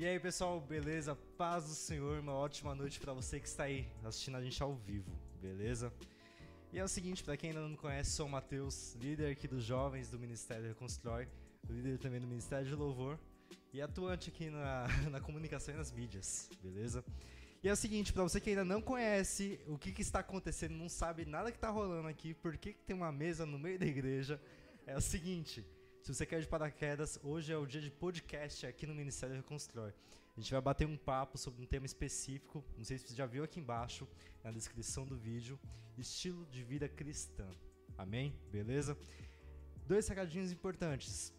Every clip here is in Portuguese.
E aí, pessoal, beleza? Paz do Senhor, uma ótima noite para você que está aí assistindo a gente ao vivo, beleza? E é o seguinte, para quem ainda não conhece, sou o Matheus, líder aqui dos jovens do Ministério Reconstrói, líder também do Ministério de Louvor e atuante aqui na, na comunicação e nas mídias, beleza? E é o seguinte, para você que ainda não conhece o que, que, está acontecendo, não sabe nada que está rolando aqui, por que, que tem uma mesa no meio da igreja, é o seguinte, se você quer de paraquedas, hoje é o dia de podcast aqui no Ministério Reconstrói. A gente vai bater um papo sobre um tema específico, não sei se você já viu aqui embaixo, na descrição do vídeo, estilo de vida cristã. Amém? Beleza? Dois recadinhos importantes.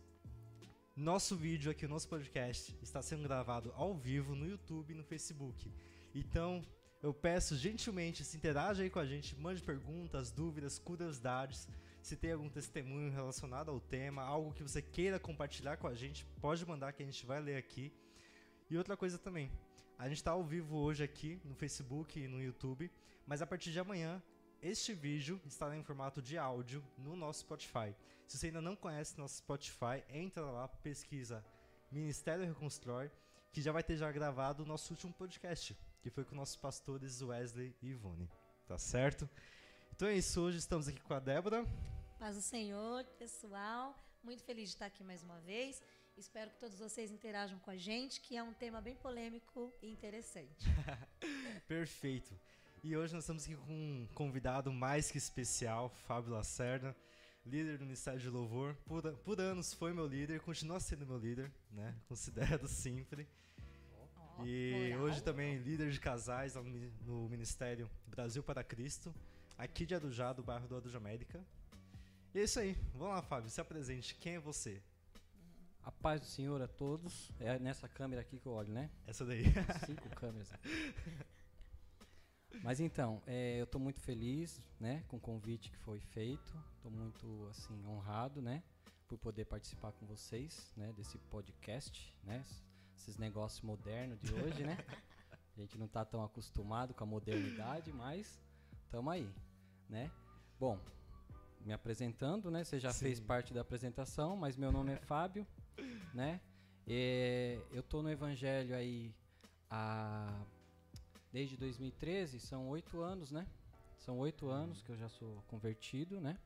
Nosso vídeo aqui, o nosso podcast, está sendo gravado ao vivo no YouTube e no Facebook. Então, eu peço gentilmente, se interaja aí com a gente, mande perguntas, dúvidas, curiosidades. Se tem algum testemunho relacionado ao tema, algo que você queira compartilhar com a gente, pode mandar que a gente vai ler aqui. E outra coisa também, a gente está ao vivo hoje aqui no Facebook e no YouTube, mas a partir de amanhã este vídeo estará em formato de áudio no nosso Spotify. Se você ainda não conhece nosso Spotify, entra lá, pesquisa Ministério Reconstrói, que já vai ter já gravado o nosso último podcast, que foi com nossos pastores Wesley e Ivone. Tá certo? Então é isso, hoje estamos aqui com a Débora. Paz do Senhor, pessoal. Muito feliz de estar aqui mais uma vez. Espero que todos vocês interajam com a gente, que é um tema bem polêmico e interessante. Perfeito. E hoje nós estamos aqui com um convidado mais que especial, Fábio Lacerda, líder do Ministério de Louvor. Por, por anos foi meu líder, continua sendo meu líder, né? Considerado sempre. Oh, e moral. hoje também líder de casais no Ministério Brasil para Cristo aqui de Arujá, do bairro do Arujá América. E é isso aí. Vamos lá, Fábio, se apresente. Quem é você? A paz do Senhor a todos. É nessa câmera aqui que eu olho, né? Essa daí. Cinco câmeras. Mas então, é, eu estou muito feliz, né, com o convite que foi feito. Estou muito assim honrado, né, por poder participar com vocês, né, desse podcast, né, esses negócios modernos de hoje, né. A gente não está tão acostumado com a modernidade, mas estamos aí, né? Bom, me apresentando, né? Você já Sim. fez parte da apresentação, mas meu nome é Fábio, né? E eu tô no Evangelho aí há desde 2013, são oito anos, né? São oito anos que eu já sou convertido, né?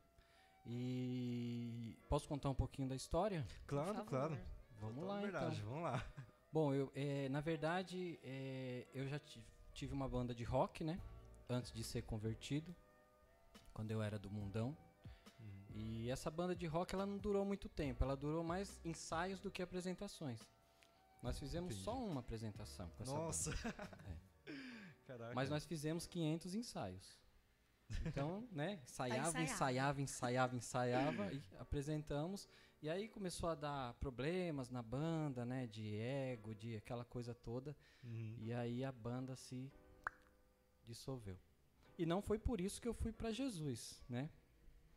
E posso contar um pouquinho da história? Claro, claro. Vamos lá, verdade, então. Vamos lá. Bom, eu, é, na verdade, é, eu já tive uma banda de rock, né? antes de ser convertido, quando eu era do mundão. Uhum. E essa banda de rock ela não durou muito tempo, ela durou mais ensaios do que apresentações. Nós fizemos Entendi. só uma apresentação com essa Nossa. banda. É. Mas nós fizemos 500 ensaios. Então, né, ensaiava, tá ensaiava, ensaiava, ensaiava e apresentamos. E aí começou a dar problemas na banda, né, de ego, de aquela coisa toda. Uhum. E aí a banda se dissolveu. E não foi por isso que eu fui para Jesus, né?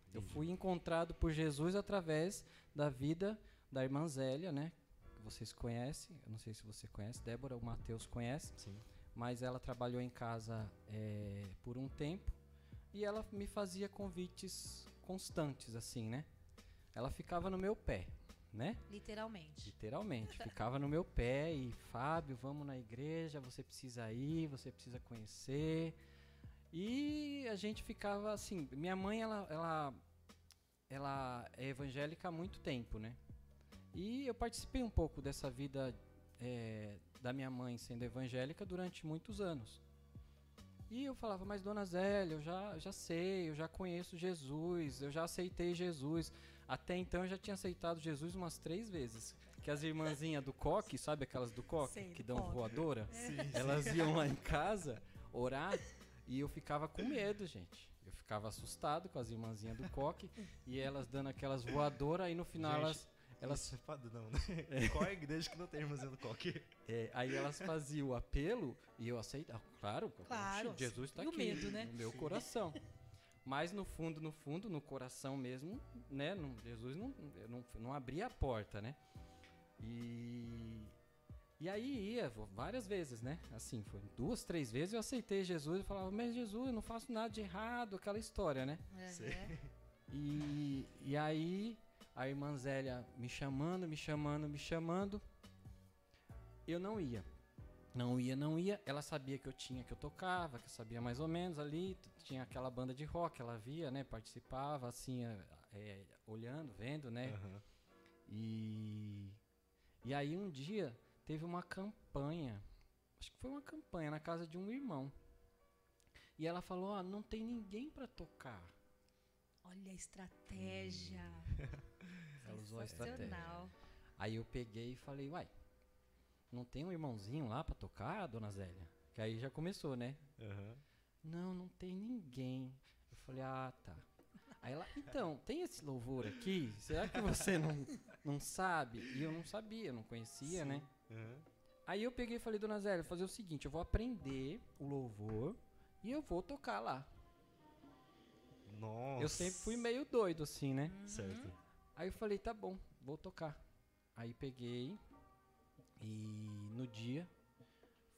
Entendi. Eu fui encontrado por Jesus através da vida da irmã Zélia, né? Que vocês conhecem, eu não sei se você conhece, Débora, o Mateus conhece. Sim. Mas ela trabalhou em casa é, por um tempo e ela me fazia convites constantes, assim, né? Ela ficava no meu pé né? Literalmente. Literalmente. Ficava no meu pé e, Fábio, vamos na igreja, você precisa ir, você precisa conhecer. E a gente ficava assim, minha mãe, ela, ela, ela é evangélica há muito tempo, né? E eu participei um pouco dessa vida é, da minha mãe sendo evangélica durante muitos anos. E eu falava, mas dona Zélia, eu já, já sei, eu já conheço Jesus, eu já aceitei Jesus. Até então eu já tinha aceitado Jesus umas três vezes. Que as irmãzinhas do coque, sabe aquelas do coque, sei, que dão coque. voadora? Sim, elas iam lá em casa orar e eu ficava com medo, gente. Eu ficava assustado com as irmãzinhas do coque e elas dando aquelas voadoras, aí no final gente, elas elas... Isso é padrão, né? É. Qual é a igreja que não tem irmãzinha do coque? É, aí elas faziam o apelo e eu aceitava. Claro, claro Jesus está aqui medo, né? no meu Sim. coração. Mas no fundo, no fundo, no coração mesmo, né? Não, Jesus não, não, não abria a porta, né? E, e aí ia várias vezes, né? Assim, foi duas, três vezes eu aceitei Jesus e falava, mas Jesus, eu não faço nada de errado, aquela história, né? Uhum. E, e aí a irmã Zélia me chamando, me chamando, me chamando. eu não ia. Não ia, não ia. Ela sabia que eu tinha, que eu tocava, que eu sabia mais ou menos ali. Tinha aquela banda de rock, ela via, né? Participava, assim, é, olhando, vendo, né? Aham. E, e aí um dia teve uma campanha, acho que foi uma campanha na casa de um irmão. E ela falou: "Ah, não tem ninguém para tocar". Olha a estratégia. Ela usou a estratégia. Aí eu peguei e falei: "Uai, não tem um irmãozinho lá para tocar, dona Zélia?" Que aí já começou, né? Aham. Não, não tem ninguém. Eu falei: "Ah, tá". Aí ela: "Então, tem esse louvor aqui? Será que você não não sabe?" E eu não sabia, não conhecia, né? Aham. Aí eu peguei e falei, dona Zélia, vou fazer o seguinte, eu vou aprender o louvor e eu vou tocar lá. Nossa. Eu sempre fui meio doido assim, né? Certo. Aí eu falei, tá bom, vou tocar. Aí peguei e no dia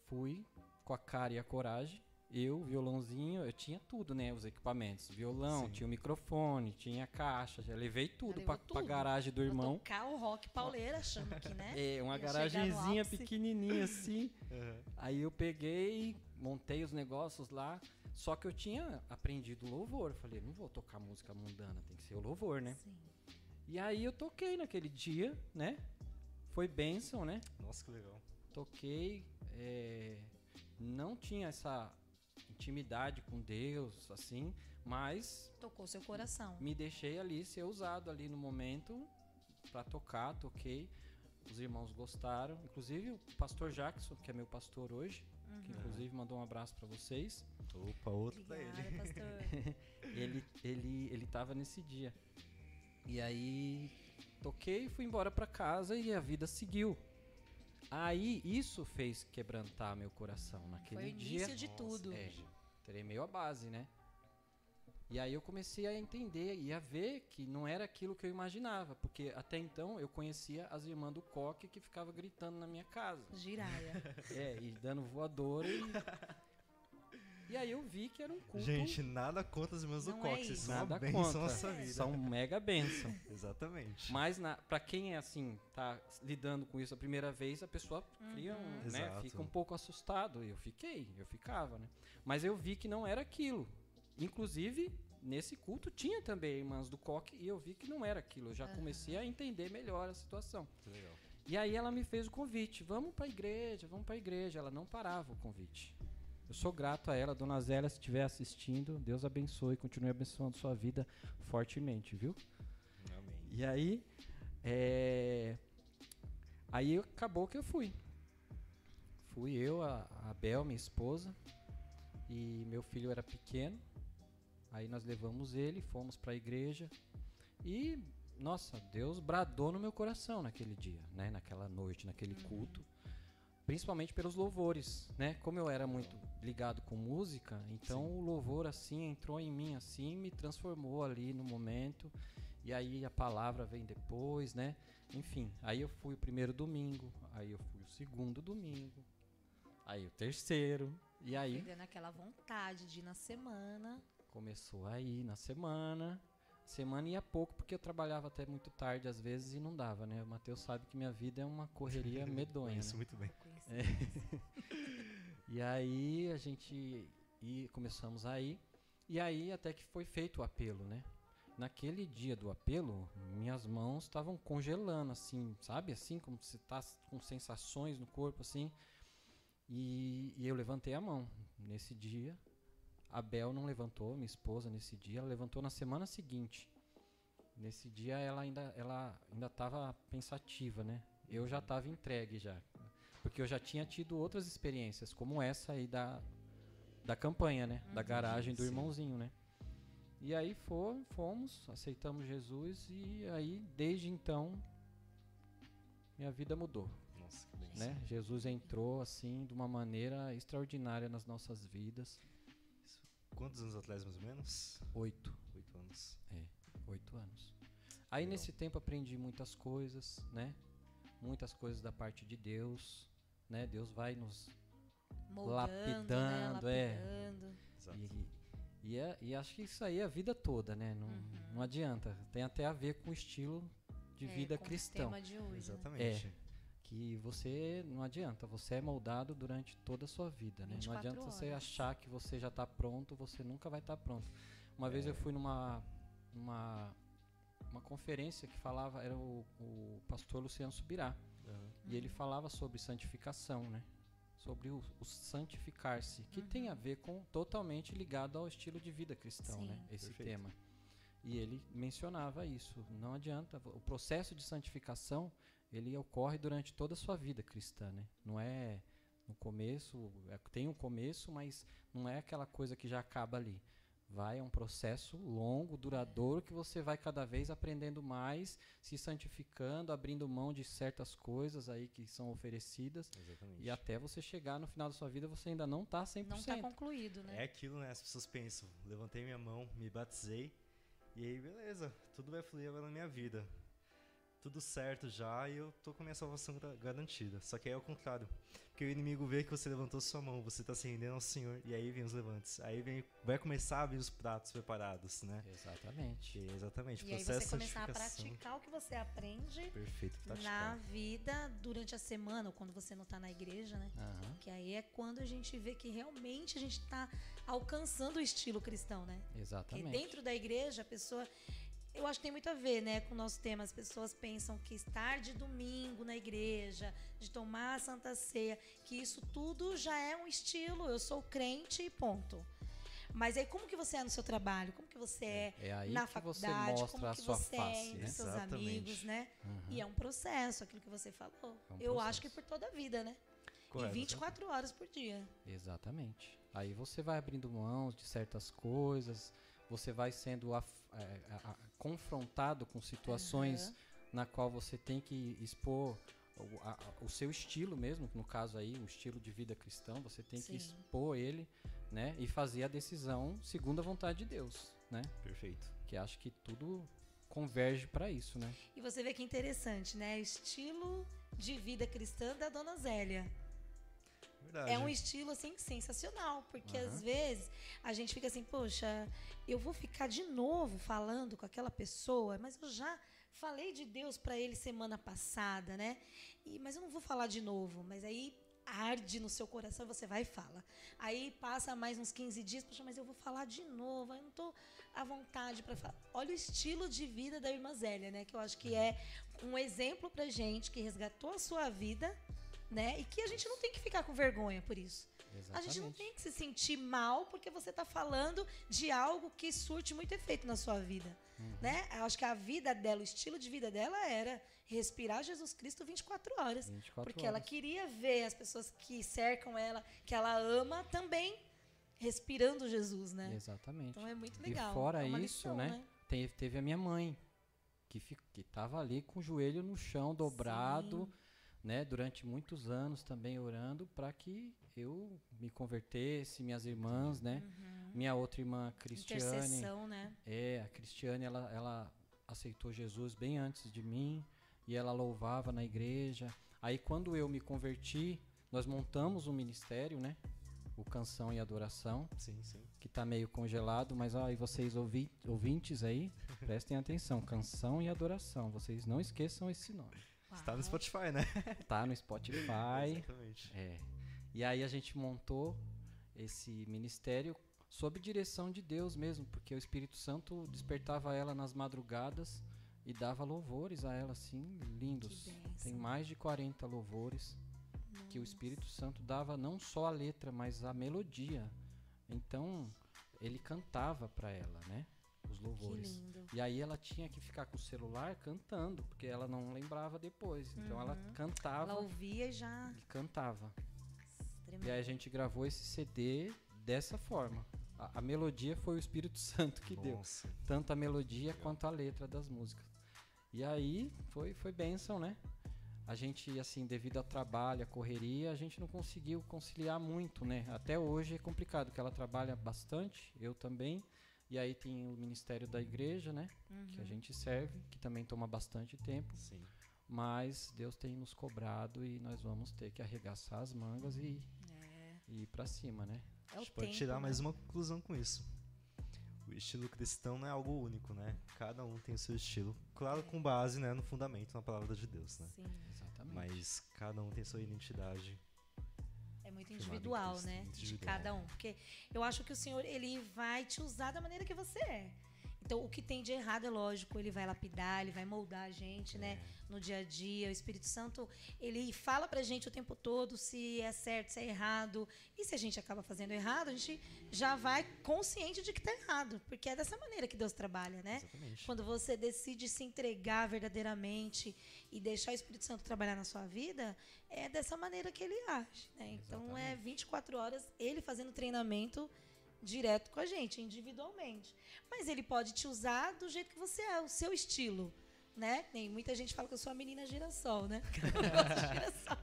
fui com a cara e a coragem. Eu, violãozinho, eu tinha tudo, né? Os equipamentos. Violão, Sim. tinha o microfone, tinha a caixa, já levei tudo pra, pra tudo. garagem do irmão. tocar o rock pauleira, achando que, né? É, uma garagenzinha pequenininha assim. Aham. Aí eu peguei, montei os negócios lá. Só que eu tinha aprendido louvor. Eu Falei, não vou tocar música mundana, tem que ser o louvor, né? Sim. E aí eu toquei naquele dia, né? Foi bênção, né? Nossa, que legal. Toquei. é, Não tinha essa intimidade com Deus, assim, mas Tocou seu coração. me deixei ali ser usado ali no momento pra tocar, toquei. Os irmãos gostaram, inclusive o pastor Jackson, que é meu pastor hoje, que inclusive mandou um abraço pra vocês. Opa, outro Obrigada, ele. pastor. ele ele ele tava nesse dia. E aí toquei, fui embora pra casa e a vida seguiu. Aí isso fez quebrantar meu coração naquele Foi o dia. início de tudo. É, tremeu a base, né? E aí eu comecei a entender e a ver que não era aquilo que eu imaginava, porque até então eu conhecia as irmãs do coque que ficava gritando na minha casa. Giraia. É, e dando voadora e E aí eu vi que era um culto Gente, nada contra as irmãs do Não é Cox. Vocês isso. são uma nada contra. na sua vida. São mega bênção. Exatamente. Mas na, pra quem é assim, tá lidando com isso a primeira vez, a pessoa cria um, né, Exato. fica um pouco assustado. E eu fiquei, eu ficava, né? Mas eu vi que não era aquilo. Inclusive, nesse culto tinha também irmãs do coque e eu vi que não era aquilo. Eu já comecei a entender melhor a situação. Que legal. E aí ela me fez o convite, vamos pra igreja, vamos pra igreja. Ela não parava o convite. Eu sou grato a ela, dona Zélia, se estiver assistindo, Deus abençoe, continue abençoando sua vida fortemente, viu? Amém. E aí, é, aí acabou que eu fui. Fui eu, a, a Bel, minha esposa, e meu filho era pequeno. Aí nós levamos ele, fomos para a igreja e nossa, Deus bradou no meu coração naquele dia, né? Naquela noite, naquele culto, principalmente pelos louvores, né? Como eu era muito ligado com música, então o louvor assim entrou em mim assim, me transformou ali no momento. E aí a palavra vem depois, né? Enfim, aí eu fui o primeiro domingo, aí eu fui o segundo domingo, aí o terceiro, e aí Perdendo aquela vontade de ir na semana. começou aí na semana. Semana ia pouco porque eu trabalhava até muito tarde às vezes e não dava, né? O Matheus sabe que minha vida é uma correria medonha. Conheço né? muito bem. Conheci. E aí a gente e começamos aí. E aí até que foi feito o apelo, né? Naquele dia do apelo, minhas mãos estavam congelando, assim, sabe? Assim, como se tá com sensações no corpo, assim. E, e eu levantei a mão. Nesse dia, a Bel não levantou, minha esposa, nesse dia. Ela levantou na semana seguinte. Nesse dia, ela ainda ela ainda estava pensativa, né? Eu já estava entregue já. Porque eu já tinha tido outras experiências, como essa aí da, da campanha, né? Da garagem do sim. irmãozinho, né? E aí fo- fomos, aceitamos Jesus e aí, desde então, minha vida mudou, Nossa, que bênção. né? Jesus entrou, assim, de uma maneira extraordinária nas nossas vidas. Quantos anos atrás, mais ou menos? Oito, Oito anos. oito anos. Aí, Legal. nesse tempo, aprendi muitas coisas, né? Muitas coisas da parte de Deus, né? Deus vai nos Moldando, Lapidando, né? é. Lapidando. Exato. E, e, é- e acho que isso aí é a vida toda, né? Não, não adianta. Tem até a ver com o estilo de É, vida com o cristão. tema de hoje, né? Exatamente. Que que você não adianta, você é moldado durante toda a sua vida, né? Não 24 adianta você horas. achar que você já está pronto, você nunca vai estar pronto. Uma vez eu fui numa uma, uma conferência que falava, era o, o pastor Luciano Subirá, Aham. e ele falava sobre santificação, né? Sobre o, o santificar-se, que tem a ver com totalmente ligado ao estilo de vida cristão, né? Sim. Esse Perfeito. tema. E ele mencionava isso. Não adianta. O processo de santificação ele ocorre durante toda a sua vida cristã, né? Não é no começo, é- tem um começo, mas não é aquela coisa que já acaba ali. Vai é um processo longo, duradouro, que você vai cada vez aprendendo mais, se santificando, abrindo mão de certas coisas aí que são oferecidas, Exatamente. e até você chegar no final da sua vida, você ainda não está 100%. Não está concluído, né? É aquilo, né? As pessoas pensam, levantei minha mão, me batizei, e aí, beleza, tudo vai fluir agora na minha vida. Tudo certo já e eu tô com a minha salvação garantida. Só que aí é o contrário. Porque o inimigo vê que você levantou sua mão, você tá se rendendo ao Senhor, e aí vem os levantes. Aí vem, vai começar a vir os pratos preparados, né? Exatamente. É exatamente, E aí você começar a praticar o que você aprende Perfeito, na praticar. vida durante a semana, ou quando você não está na igreja, né? Aham, Que aí é quando a gente vê que realmente a gente está alcançando o estilo cristão, né? Porque Exatamente. dentro da igreja, a pessoa. Eu acho que tem muito a ver, né, com o nosso tema. As pessoas pensam que estar de domingo na igreja, de tomar a Santa Ceia, que isso tudo já é um estilo. Eu sou crente e ponto. Mas aí, como que você é no seu trabalho? Como que você é, É aí na que você faculdade? mostra como a que sua você é face, entre né? seus Exatamente. amigos, né? Uhum. E é um processo, aquilo que você falou. É um Eu acho que processo. por toda a vida, né? Correto. E 24 horas por dia. Exatamente. Aí você vai abrindo mãos de certas coisas, você vai sendo af- é, a- a- confrontado com situações Aham. na qual você tem que expor o, o seu estilo mesmo, no caso aí, o estilo de vida cristão, você tem Sim. que expor ele, né, e fazer a decisão segundo a vontade de Deus, né? Perfeito. Que acho que tudo converge para isso, né? E você vê que interessante, né? Estilo de vida cristã da Dona Zélia. Verdade. É um estilo assim sensacional, porque Aham. às vezes a gente fica assim, poxa, eu vou ficar de novo falando com aquela pessoa, mas eu já falei de Deus para ele semana passada, né? E, mas eu não vou falar de novo, mas aí arde no seu coração, você vai e fala. Aí passa mais uns 15 dias, poxa, mas eu vou falar de novo, eu não tô à vontade para falar. Olha o estilo de vida da irmã Zélia, né? Que eu acho que é um exemplo pra gente que resgatou a sua vida, né? E que a gente não tem que ficar com vergonha por isso. A gente não tem que se sentir mal porque você está falando de algo que surte muito efeito na sua vida, Uhum. né? Eu acho que a vida dela, o estilo de vida dela era respirar Jesus Cristo 24 horas, 24 porque ela horas. queria ver as pessoas que cercam ela, que ela ama, também respirando Jesus, né? Exatamente. Então é muito E legal. fora é isso, lição, né? Teve, teve a minha mãe, que, fi- que tava ali com o joelho no chão, dobrado, Sim. Né? Durante muitos anos também orando para que eu me convertesse, minhas irmãs, né? Minha outra irmã, Cristiane, Uhum. Né? é, a Cristiane, ela, ela aceitou Jesus bem antes de mim e ela louvava na igreja. Aí quando eu me converti, nós montamos um ministério, né? O Canção e Adoração Sim, sim. que tá meio congelado, mas ó, e vocês ouvi- ouvintes aí, prestem atenção, canção e adoração, vocês não esqueçam esse nome. Está no. Spotify, né? Tá no Spotify. Exatamente. É. E aí a gente montou esse ministério sob direção de Deus mesmo, porque o Espírito Santo despertava ela nas madrugadas e dava louvores a ela assim, lindos. Tem mais de 40 louvores que o Espírito Santo dava não só a letra, mas a melodia. Então, ele cantava para ela, né? Os Que louvores. lindo. E aí ela tinha que ficar com o celular cantando, porque ela não lembrava depois. Então ela Uhum. cantava Ela ouvia e já. e cantava. Tremendo. E aí a gente gravou esse CD dessa forma. A, a melodia foi o Espírito Santo que deu. Nossa. Tanto a melodia Legal. quanto a letra das músicas. E aí foi, foi bênção, né? A gente, assim, devido ao trabalho, à correria, a gente não conseguiu conciliar muito, né? Até hoje é complicado, porque ela trabalha bastante, eu também. E aí tem o ministério da igreja, né? Que a Uhum. gente serve, que também toma bastante tempo. Sim. Mas Deus tem nos cobrado e nós vamos ter que arregaçar as mangas e, É, e ir pra cima, né? é A gente pode tempo, tirar né? mais uma conclusão com isso. O estilo cristão não é algo único, né? Cada um tem o seu estilo. Claro, com base né, no fundamento, na palavra de Deus, né? Sim. Exatamente. Mas cada um tem sua identidade. Muito individual, né? muito De individual. cada um. Porque eu acho que o Senhor, ele vai te usar da maneira que você é. Então, o que tem de errado é lógico, ele vai lapidar, ele vai moldar a gente, né? No dia a dia. O Espírito Santo, ele fala pra gente o tempo todo se é certo, se é errado. E se a gente acaba fazendo errado, a gente já vai consciente de que tá errado. Porque é dessa maneira que Deus trabalha, né? Exatamente. Quando você decide se entregar verdadeiramente e deixar o Espírito Santo trabalhar na sua vida, é dessa maneira que ele age. Né? Então é 24 horas ele fazendo treinamento direto com a gente, individualmente. Mas ele pode te usar do jeito que você é, o seu estilo. Né? Tem muita gente fala que eu sou a menina girassol, né? Eu gosto de girassol.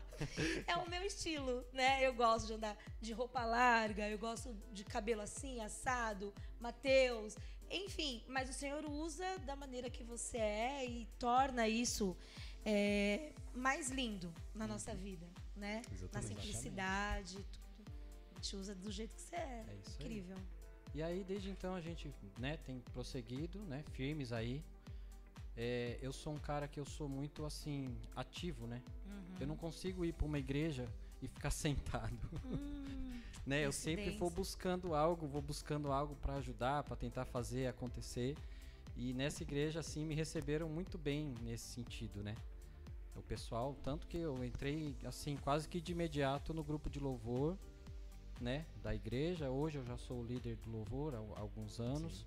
É o meu estilo, né? Eu gosto de andar de roupa larga, eu gosto de cabelo assim, assado, Mateus, enfim. Mas o Senhor usa da maneira que você é e torna isso é, mais lindo na nossa vida, né? Na Exatamente. simplicidade, tudo. Ele te usa do jeito que você é. É isso aí. Incrível. E aí, desde então, a gente né, tem prosseguido, né, firmes aí. É, eu sou um cara que eu sou muito, assim, ativo, né? Uhum. Eu não consigo ir para uma igreja e ficar sentado, Hum, né? Eu sempre vou buscando algo, vou buscando algo para ajudar, para tentar fazer acontecer. E nessa igreja, assim, me receberam muito bem nesse sentido, né? O pessoal, tanto que eu entrei, assim, quase que de imediato no grupo de louvor, né? Da igreja. Hoje eu já sou o líder do louvor há há alguns anos.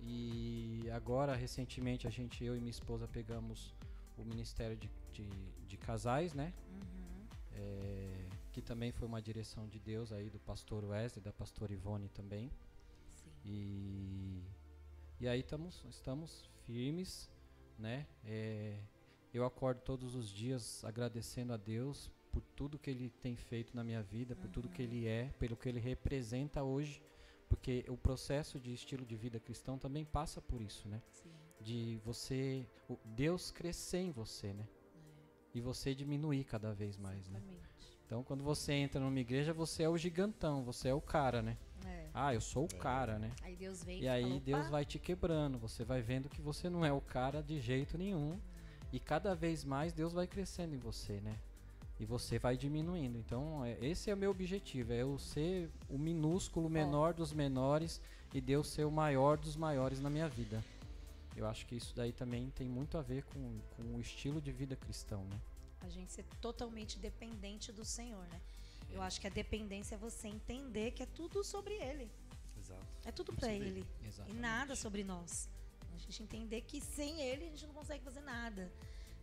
E agora, recentemente, a gente, eu e minha esposa, pegamos o Ministério de, de, de Casais, né? uhum. É, que também foi uma direção de Deus aí do pastor Wesley, da pastora Ivone também. Sim. E, e aí tamos, estamos firmes, né? É, eu acordo todos os dias agradecendo a Deus por tudo que Ele tem feito na minha vida, por tudo que Ele é, pelo que Ele representa hoje, porque o processo de estilo de vida cristão também passa por isso, né? Sim. De você, o Deus crescer em você, né? E você diminuir cada vez mais, né? Exatamente. Então, quando você entra numa igreja, você é o gigantão, você é o cara, né? É. Ah, eu sou o cara, né? Aí Deus vem E aí fala, Deus "Opa, vai te quebrando, você vai vendo que você não é o cara de jeito nenhum. E cada vez mais Deus vai crescendo em você, né? E você vai diminuindo. Então, é- esse é o meu objetivo, é eu ser o minúsculo menor dos menores e Deus ser o maior dos maiores na minha vida. Eu acho que isso daí também tem muito a ver com, com o estilo de vida cristão, né? a gente ser totalmente dependente do Senhor, né? Eu acho que a dependência é você entender que é tudo sobre Ele. Exato. É tudo para Ele. E Exatamente. nada sobre nós. A gente entender que sem Ele a gente não consegue fazer nada.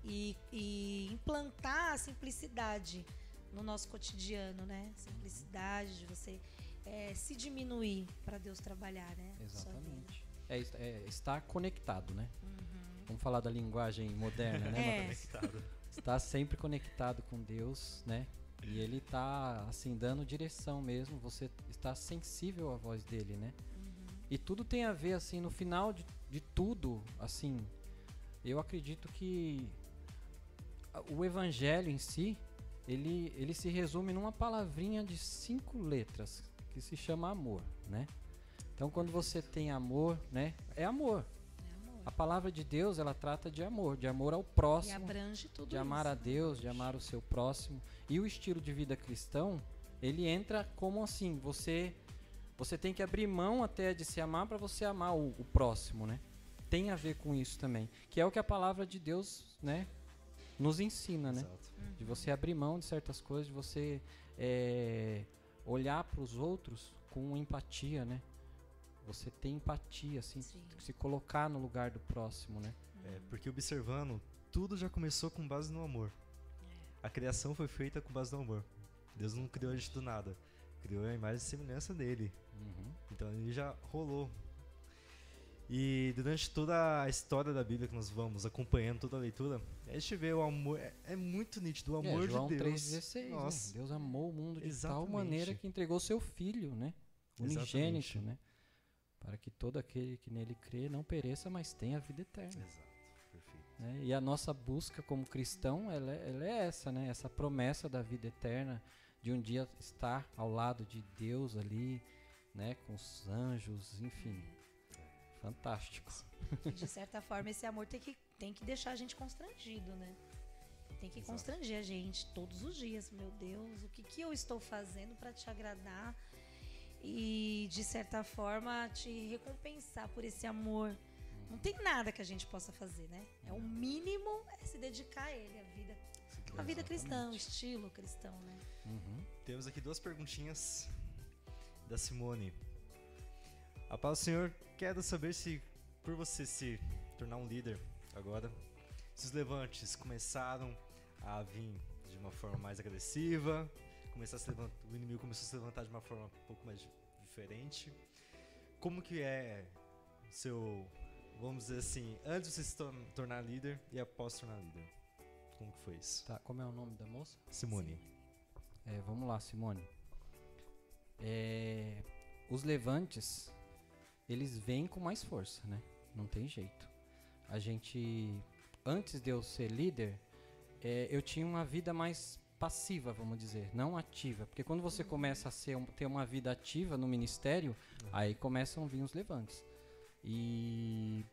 E, e implantar a simplicidade no nosso cotidiano, né? Simplicidade de você eh, se diminuir para Deus trabalhar, né? Exatamente. É, é estar conectado, né? Vamos falar da linguagem moderna, né? É. Conectado. Está sempre conectado com Deus, né? E ele tá assim dando direção mesmo, você está sensível à voz dele, né? E tudo tem a ver assim no final de, de tudo, assim, eu acredito que o evangelho em si, ele ele se resume numa palavrinha de cinco letras que se chama amor, né? Então quando você tem amor, né? É amor. É amor. A palavra de Deus, ela trata de amor, de amor ao E próximo, abrange tudo de amar isso. a Deus, de amar o seu próximo. E o estilo de vida cristão, ele entra como assim, você você tem que abrir mão até de se amar para você amar o, o próximo, né? Tem a ver com isso também, que é o que a palavra de Deus, né, nos ensina, né? Exato. De você abrir mão de certas coisas, de você é, olhar para os outros com empatia, né? Você ter empatia, assim, Sim. se colocar no lugar do próximo, né? É, porque observando, tudo já começou com base no amor. A criação foi feita com base no amor. Deus não criou a gente do nada. Criou a imagem e semelhança dele. Uhum. Então ele já rolou. E durante toda a história da Bíblia que nós vamos acompanhando toda a leitura, a gente vê o amor. É, é muito nítido o amor é, João de Deus. 3,16. Nossa. Né? Deus amou o mundo de tal Exatamente. maneira que entregou seu filho, né? Unigênito, Exatamente. né? Para que todo aquele que nele crê não pereça, mas tenha a vida eterna. Exato, perfeito. né? E a nossa busca como cristão, ela é, ela é essa, né? Essa promessa da vida eterna, de um dia estar ao lado de Deus ali, né? Com os anjos, enfim. Fantástico. De certa forma, esse amor tem que, tem que deixar a gente constrangido, né? Tem que Exato. constranger a gente todos os dias. Meu Deus, o que, que eu estou fazendo para te agradar? E, de certa forma, te recompensar por esse amor. Não tem nada que a gente possa fazer, né? É o mínimo é se dedicar a ele, a vida, a vida cristã, o estilo cristão, né? Uhum. Temos aqui duas perguntinhas da Simone. A paz do Senhor, quero saber se, por você se tornar um líder agora, se os levantes começaram a vir de uma forma mais agressiva, começar a se levantar, o inimigo começou a se levantar de uma forma um pouco mais diferente. Como que é seu, vamos dizer assim, antes de você se tor- tornar líder e após se tornar líder? Como que foi isso? Tá, como é o nome da moça? Simone. É, vamos lá, Simone. É, os levantes, eles vêm com mais força, né? Não tem jeito. A gente, antes de eu ser líder, é, eu tinha uma vida mais passiva, vamos dizer, não ativa. Porque quando você começa a ser, ter uma vida ativa no ministério, aí começam a vir os levantes. E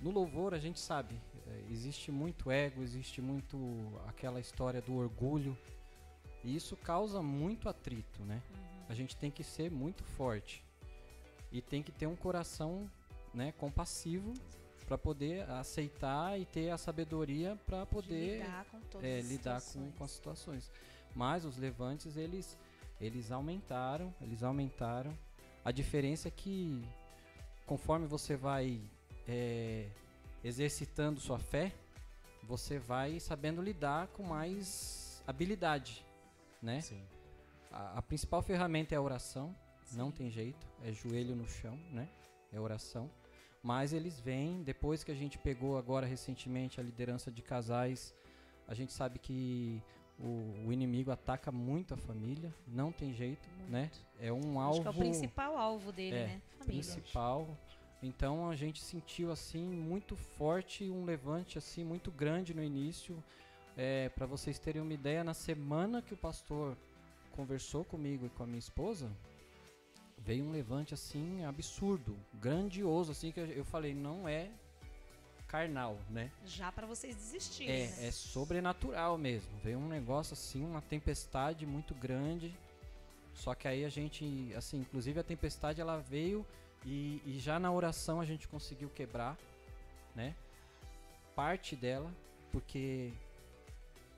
no louvor a gente sabe, é, existe muito ego, existe muito aquela história do orgulho. E isso causa muito atrito, né? A gente tem que ser muito forte. E tem que ter um coração, né, compassivo para poder aceitar e ter a sabedoria para De poder lidar com todas é, as lidar com, situações. com as situações. Mas os levantes, eles, eles aumentaram, eles aumentaram. A diferença é que conforme você vai é, exercitando sua fé, você vai sabendo lidar com mais habilidade, né? Sim. A, a principal ferramenta é a oração, não tem jeito, é joelho no chão, né? É oração. Mas eles vêm, depois que a gente pegou agora recentemente a liderança de casais, a gente sabe que o, o inimigo ataca muito a família, não tem jeito, né? É um Acho que é o alvo principal alvo dele, É, né? Família. principal. Então a gente sentiu assim muito forte um levante assim muito grande no início. É, para vocês terem uma ideia, na semana que o pastor conversou comigo e com a minha esposa, veio um levante assim absurdo, grandioso assim que eu- falei não é carnal, né? Já para vocês desistirem. É, né? é sobrenatural mesmo. Veio um negócio assim, uma tempestade muito grande. Só que aí a gente, assim, inclusive a tempestade ela veio e, e já na oração a gente conseguiu quebrar, né? Parte dela, porque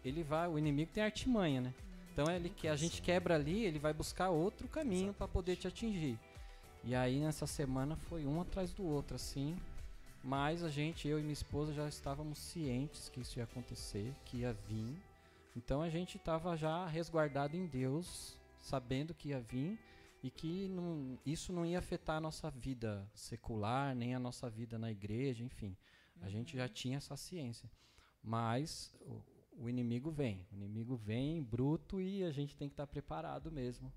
ele vai, o inimigo tem artimanha, né? Então ele que a gente quebra ali, ele vai buscar outro caminho para poder te atingir. E aí nessa semana foi um atrás do outro, assim. Mas a gente, eu e minha esposa, já estávamos cientes que isso ia acontecer, que ia vir. Então a gente estava já resguardado em Deus, sabendo que ia vir e que não- isso não ia afetar a nossa vida secular, nem a nossa vida na igreja, enfim. A gente já tinha essa ciência. Mas o, inimigo vem, o inimigo vem bruto e a gente tem que estar preparado mesmo,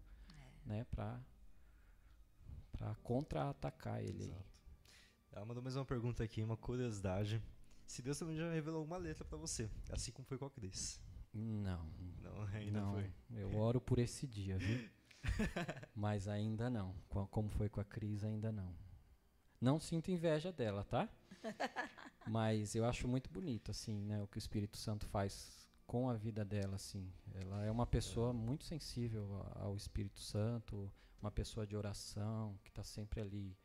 né, para para contra-atacar ele. aí. Exato. Ela mandou mais uma pergunta aqui, uma curiosidade. Se Deus também já revelou alguma letra pra você, assim como foi com a Cris. Não, Não, ainda não, foi. eu oro por esse dia, viu? Mas ainda não. Co- Como foi com a Cris, ainda não. Não sinto inveja dela, tá? Mas eu acho muito bonito, assim, né? O que o Espírito Santo faz com a vida dela, assim. Ela é uma pessoa muito sensível ao Espírito Santo, uma pessoa de oração, que está sempre ali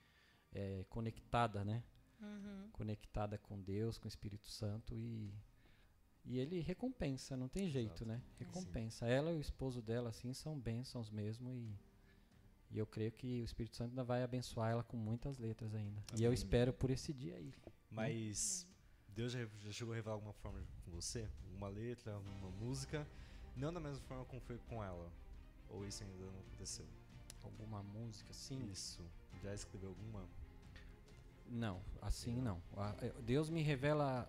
eh, conectada, né? Uhum. conectada com Deus, com o Espírito Santo e e ele recompensa, não tem jeito, Exato. né? Recompensa. Ela e o esposo dela assim são bênçãos mesmo e e eu creio que o Espírito Santo ainda vai abençoar ela com muitas letras ainda. E eu Amém. espero por esse dia aí. Mas Deus já, já chegou a revelar alguma forma com você? Uma letra, uma música? Não da mesma forma como foi com ela. Ou isso ainda não aconteceu? Alguma música assim? Isso. Já escreveu alguma? Não, assim não. Eh, Deus me revela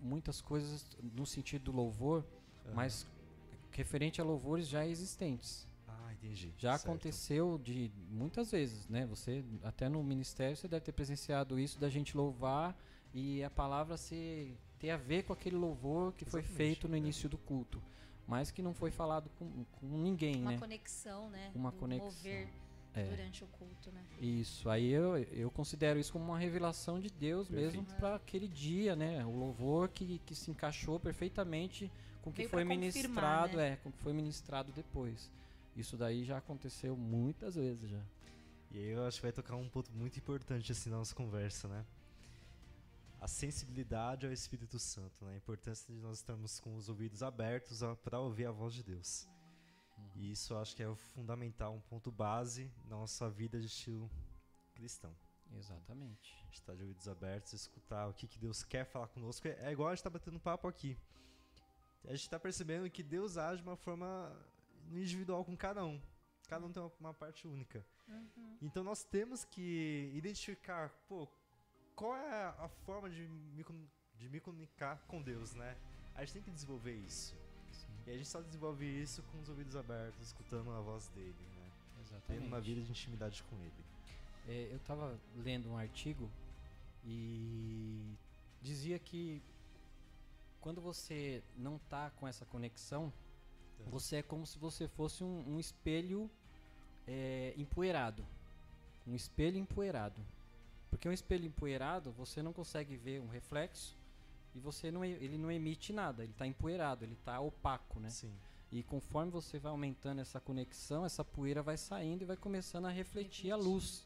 muitas coisas no sentido do louvor, mas referente a louvores já existentes. Ah, entendi. Já Certo. aconteceu de muitas vezes, né? Você até no ministério você deve ter presenciado isso da gente louvar e a palavra se ter a ver com aquele louvor que foi Exatamente, feito no é. início do culto, mas que não foi falado com, com ninguém, Uma né? conexão, né? Uma Do conexão. Mover É. durante o culto, né? Isso, aí eu, eu considero isso como uma revelação de Deus mesmo Perfeito. para aquele dia, né? O louvor que, que se encaixou perfeitamente com o que Veio foi ministrado, né? é, com o que foi ministrado depois. Isso daí já aconteceu muitas vezes já. E aí eu acho que vai tocar um ponto muito importante assim na nossa conversa, né? A sensibilidade ao Espírito Santo, né? A importância de nós estarmos com os ouvidos abertos para ouvir a voz de Deus. E isso eu acho que é fundamental, um ponto base na nossa vida de estilo cristão. Exatamente. A gente estar de ouvidos abertos, escutar o que, que Deus quer falar conosco. É igual a gente tá batendo papo aqui. A gente está percebendo que Deus age de uma forma individual com cada um. Cada um tem uma, uma parte única. Então nós temos que identificar, pô, qual é a forma de me, de me comunicar com Deus, né? A gente tem que desenvolver isso. E a gente só desenvolve isso com os ouvidos abertos, escutando a voz dele, né? Tendo Exatamente. uma vida de intimidade com ele. É, eu estava lendo um artigo e dizia que quando você não tá com essa conexão, Tá. você é como se você fosse um, um espelho é, empoeirado. Um espelho empoeirado. Porque um espelho empoeirado, você não consegue ver um reflexo e você não, ele não emite nada, ele está empoeirado, ele está opaco, né? Sim. E conforme você vai aumentando essa conexão, essa poeira vai saindo e vai começando a refletir a luz,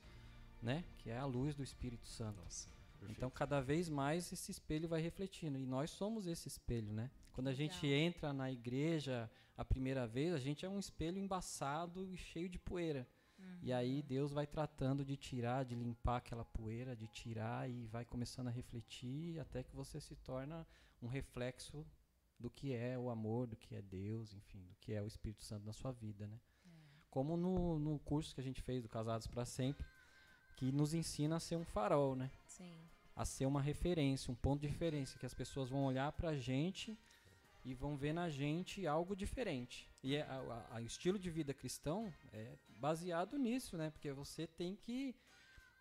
né? Que é a luz do Espírito Santo. Nossa. Então, cada vez mais esse espelho vai refletindo. E nós somos esse espelho, né? Quando a gente Legal. entra na igreja a primeira vez, a gente é um espelho embaçado e cheio de poeira. E aí Deus vai tratando de tirar, de limpar aquela poeira, de tirar e vai começando a refletir até que você se torna um reflexo do que é o amor, do que é Deus, enfim, do que é o Espírito Santo na sua vida, né? Como no, no curso que a gente fez do Casados para Sempre, que nos ensina a ser um farol, né? Sim. a ser uma referência, um ponto de referência, que as pessoas vão olhar pra gente e vão ver na gente algo diferente. E é, a- a- a- o estilo de vida cristão é baseado nisso, né? Porque você tem que.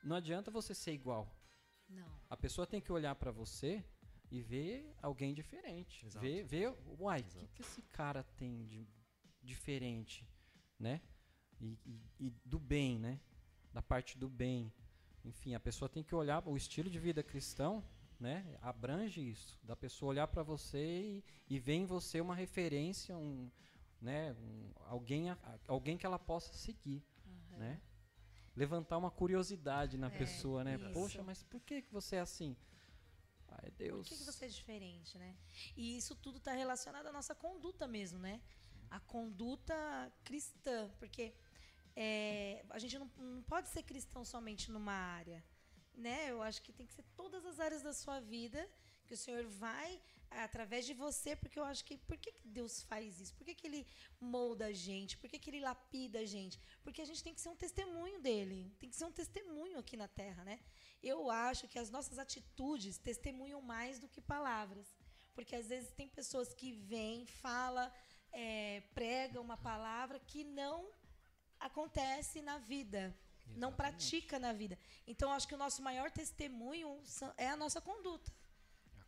Não adianta você ser igual. Não. A pessoa tem que olhar pra você e ver alguém diferente. Exato. Ver, ver, uai, o que, que esse cara tem de diferente, né? E, e- e do bem, né? Da parte do bem. Enfim, a pessoa tem que olhar o estilo de vida cristão, né? Abrange isso, da pessoa olhar para você e, e ver em você uma referência, um, né? Um, alguém, a- alguém que ela possa seguir, né? Levantar uma curiosidade na É, pessoa, né? isso. Poxa, mas por que que você é assim? Por Deus. que, que você é diferente, né? E isso tudo está relacionado à nossa conduta mesmo, né? A conduta cristã, porque é, a gente não, não pode ser cristão somente numa área, né? Eu acho que tem que ser todas as áreas da sua vida que o Senhor vai através de você, porque eu acho que por que, Deus faz isso? Por que, que Ele molda a gente? Por que, que Ele lapida a gente? Porque a gente tem que ser um testemunho dele, tem que ser um testemunho aqui na Terra, né? Eu acho que as nossas atitudes testemunham mais do que palavras. Porque às vezes tem pessoas que vêm, fala, é, prega uma palavra que não acontece na vida, não Exatamente. pratica na vida. Então acho que o nosso maior testemunho é a nossa conduta.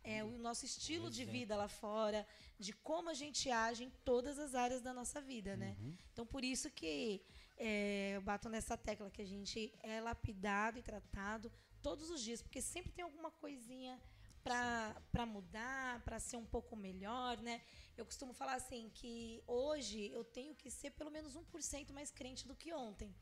É o nosso estilo de vida lá fora, de como a gente age em todas as áreas da nossa vida, né? Uhum. Então, por isso que é, eu bato nessa tecla que a gente é lapidado e tratado todos os dias, porque sempre tem alguma coisinha para mudar, para ser um pouco melhor, né? Eu costumo falar assim que hoje eu tenho que ser pelo menos 1% mais crente do que ontem.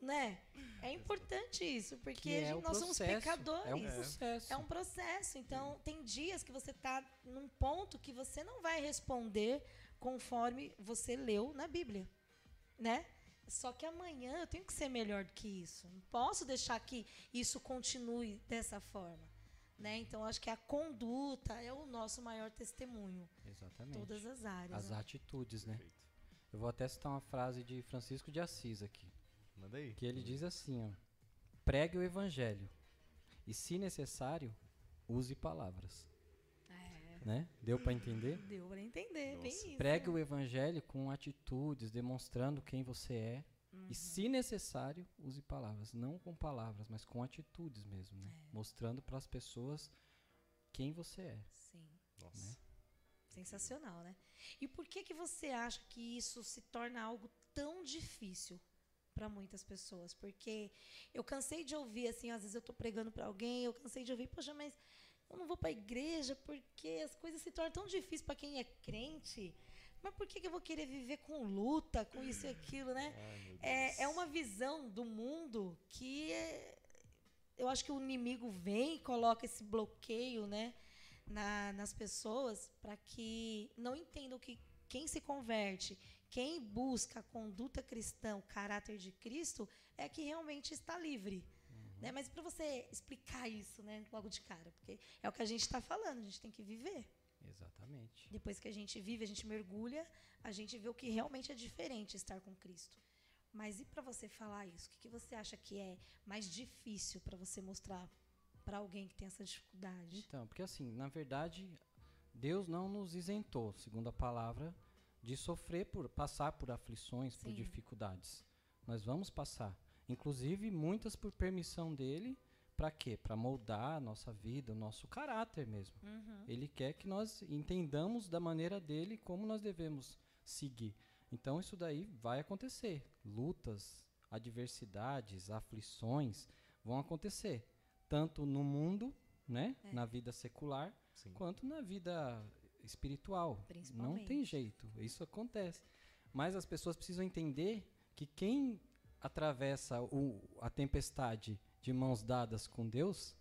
Né? É importante isso, porque é gente- nós somos processo, pecadores. É um processo. É um processo. Então, tem dias que você está num ponto que você não vai responder conforme você leu na Bíblia, né? Só que amanhã eu tenho que ser melhor do que isso. Não posso deixar que isso continue dessa forma, né? Então, acho que a conduta é o nosso maior testemunho, Exatamente. todas as áreas. As né? atitudes, né? Perfeito. Eu vou até citar uma frase de Francisco de Assis aqui, Manda aí. que ele diz assim, ó: Pregue o evangelho e, se necessário, use palavras, É, né? Deu para entender? deu para entender, bem Nossa. isso. Pregue né? o evangelho com atitudes, demonstrando quem você é. Uhum. E, se necessário, use palavras. Não com palavras, mas com atitudes mesmo, né? É. Mostrando para as pessoas quem você é. Sim. Nossa. né? Sensacional, né? E por que que você acha que isso se torna algo tão difícil? Para muitas pessoas, porque eu cansei de ouvir assim, às vezes eu estou pregando para alguém, eu cansei de ouvir, poxa, mas eu não vou para a igreja porque as coisas se tornam tão difíceis para quem é crente. Mas por que, que eu vou querer viver com luta, com isso e aquilo, né? Ai, é, é uma visão do mundo que é, eu acho que o inimigo vem e coloca esse bloqueio, né, na, nas pessoas para que não entendam que quem se converte, quem busca a conduta cristã, o caráter de Cristo, é que realmente está livre. Uhum. Né? Mas para você explicar isso né, logo de cara, porque é o que a gente está falando, a gente tem que viver. Exatamente. Depois que a gente vive, a gente mergulha, a gente vê o que realmente é diferente estar com Cristo. Mas e para você falar isso? O que, que você acha que é mais difícil para você mostrar para alguém que tem essa dificuldade? Então, porque assim, na verdade, Deus não nos isentou, segundo a palavra, de sofrer por passar por aflições, Sim. por dificuldades. Nós vamos passar, inclusive muitas por permissão dele, para quê? Para moldar a nossa vida, o nosso caráter mesmo. Uhum. Ele quer que nós entendamos da maneira dele como nós devemos seguir. Então isso daí vai acontecer. Lutas, adversidades, aflições vão acontecer, tanto no mundo, né, é. na vida secular, Sim. quanto na vida espiritual. Não tem jeito, isso acontece. Mas as pessoas precisam entender que quem atravessa o, a tempestade de mãos dadas com Deus,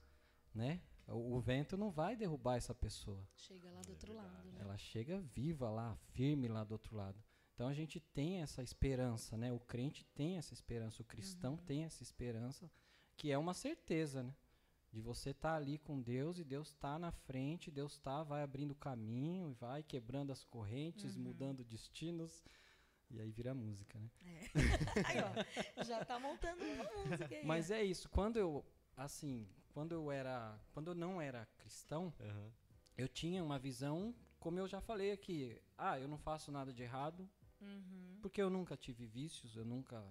né? O, o, vento não vai derrubar essa pessoa. Chega lá do outro lado, né? Ela chega viva lá, firme lá do outro lado. Então a gente tem essa esperança, né? O crente tem essa esperança, o cristão uhum. tem essa esperança, que é uma certeza, né? De você estar tá ali com Deus e Deus está na frente, Deus está, vai abrindo caminho, vai quebrando as correntes, uhum. mudando destinos. E aí vira música, né? É. aí, ó, já tá montando uma música aí. Mas é isso, quando eu, assim, quando eu era, quando eu não era cristão, uhum. eu tinha uma visão, como eu já falei aqui, ah, eu não faço nada de errado, Uhum. Porque eu nunca tive vícios, eu nunca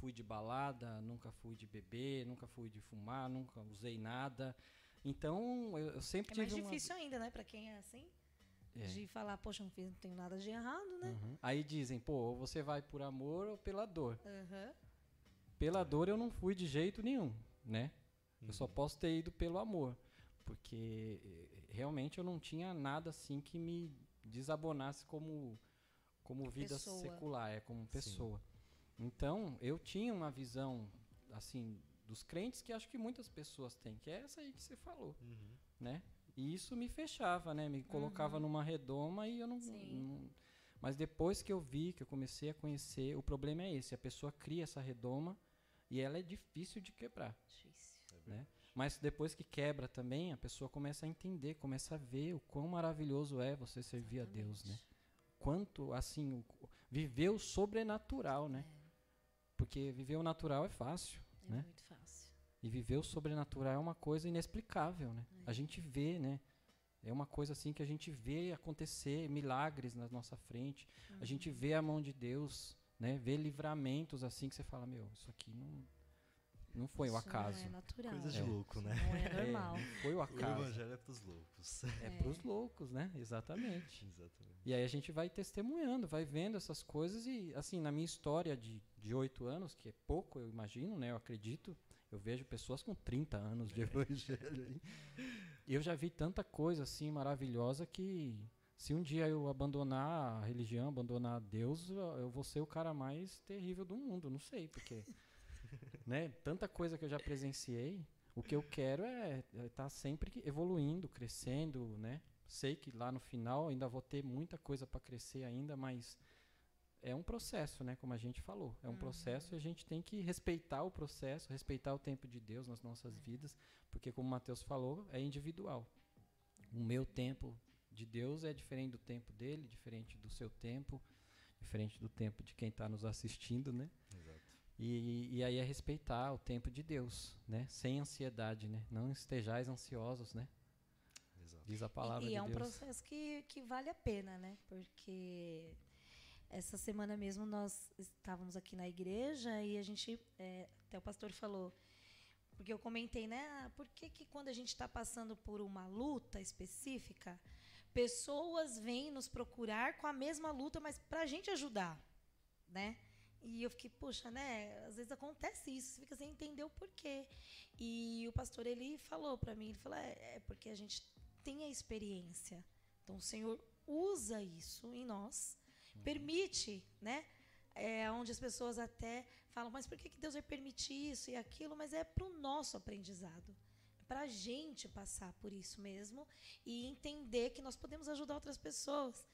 fui de balada, nunca fui de beber, nunca fui de fumar, nunca usei nada. Então, eu, eu sempre é tive. É mais difícil ainda, né, para quem é assim? É. De falar, poxa, não, fiz, não tenho nada de errado, né? Uhum. Aí dizem, pô, ou você vai por amor ou pela dor. Uhum. Pela dor eu não fui de jeito nenhum, né? Eu só uhum. posso ter ido pelo amor. Porque eh, realmente eu não tinha nada assim que me desabonasse como como vida pessoa. secular, é como pessoa. Sim. Então, eu tinha uma visão, assim, dos crentes que acho que muitas pessoas têm, que é essa aí que você falou, uhum. né? E isso me fechava, né? Me colocava uhum. numa redoma e eu não, não, Mas depois que eu vi, que eu comecei a conhecer, o problema é esse: a pessoa cria essa redoma e ela é difícil de quebrar. Difícil. Né? Mas depois que quebra também, a pessoa começa a entender, começa a ver o quão maravilhoso é você servir Exatamente. a Deus, né? quanto, assim, viver o sobrenatural, né? É. Porque viver o natural é fácil, é né? muito fácil. E viver o sobrenatural é uma coisa inexplicável, né? É. A gente vê, né? É uma coisa assim que a gente vê acontecer milagres na nossa frente. Uhum. A gente vê a mão de Deus, né? Vê livramentos assim que você fala, meu, isso aqui não não foi Isso o acaso. Não é natural. Coisa de é. louco, né? Não é normal. É, não foi o acaso. O evangelho é pros loucos. É, é pros loucos, né? Exatamente. Exatamente. E aí a gente vai testemunhando, vai vendo essas coisas e, assim, na minha história de oito anos, que é pouco, eu imagino, né? Eu acredito, eu vejo pessoas com 30 anos de evangelho. e eu já vi tanta coisa, assim, maravilhosa que se um dia eu abandonar a religião, abandonar Deus, eu vou ser o cara mais terrível do mundo. Não sei, porque né? Tanta coisa que eu já presenciei. O que eu quero é estar é tá sempre evoluindo, crescendo, né? Sei que lá no final ainda vou ter muita coisa para crescer ainda, mas é um processo, né? Como a gente falou, é um uhum. processo e a gente tem que respeitar o processo, respeitar o tempo de Deus nas nossas é. vidas, porque como o Mateus falou, é individual. O meu tempo de Deus é diferente do tempo dele, diferente do seu tempo, diferente do tempo de quem está nos assistindo, né? E, e aí é respeitar o tempo de Deus, né? Sem ansiedade, né? Não estejais ansiosos, né? Exato. Diz a palavra e, e de é um Deus. processo que, que vale a pena, né? Porque essa semana mesmo nós estávamos aqui na igreja e a gente, é, até o pastor falou, porque eu comentei, né? Ah, por que, que quando a gente está passando por uma luta específica, pessoas vêm nos procurar com a mesma luta, mas para a gente ajudar, né? E eu fiquei, poxa, né? Às vezes acontece isso, você fica sem entender o porquê. E o pastor, ele falou para mim, ele falou, é, é porque a gente tem a experiência. Então, o Senhor usa isso em nós, uhum. permite, né? É, onde as pessoas até falam, mas por que, que Deus vai permitir isso e aquilo? Mas é para o nosso aprendizado. É para a gente passar por isso mesmo e entender que nós podemos ajudar outras pessoas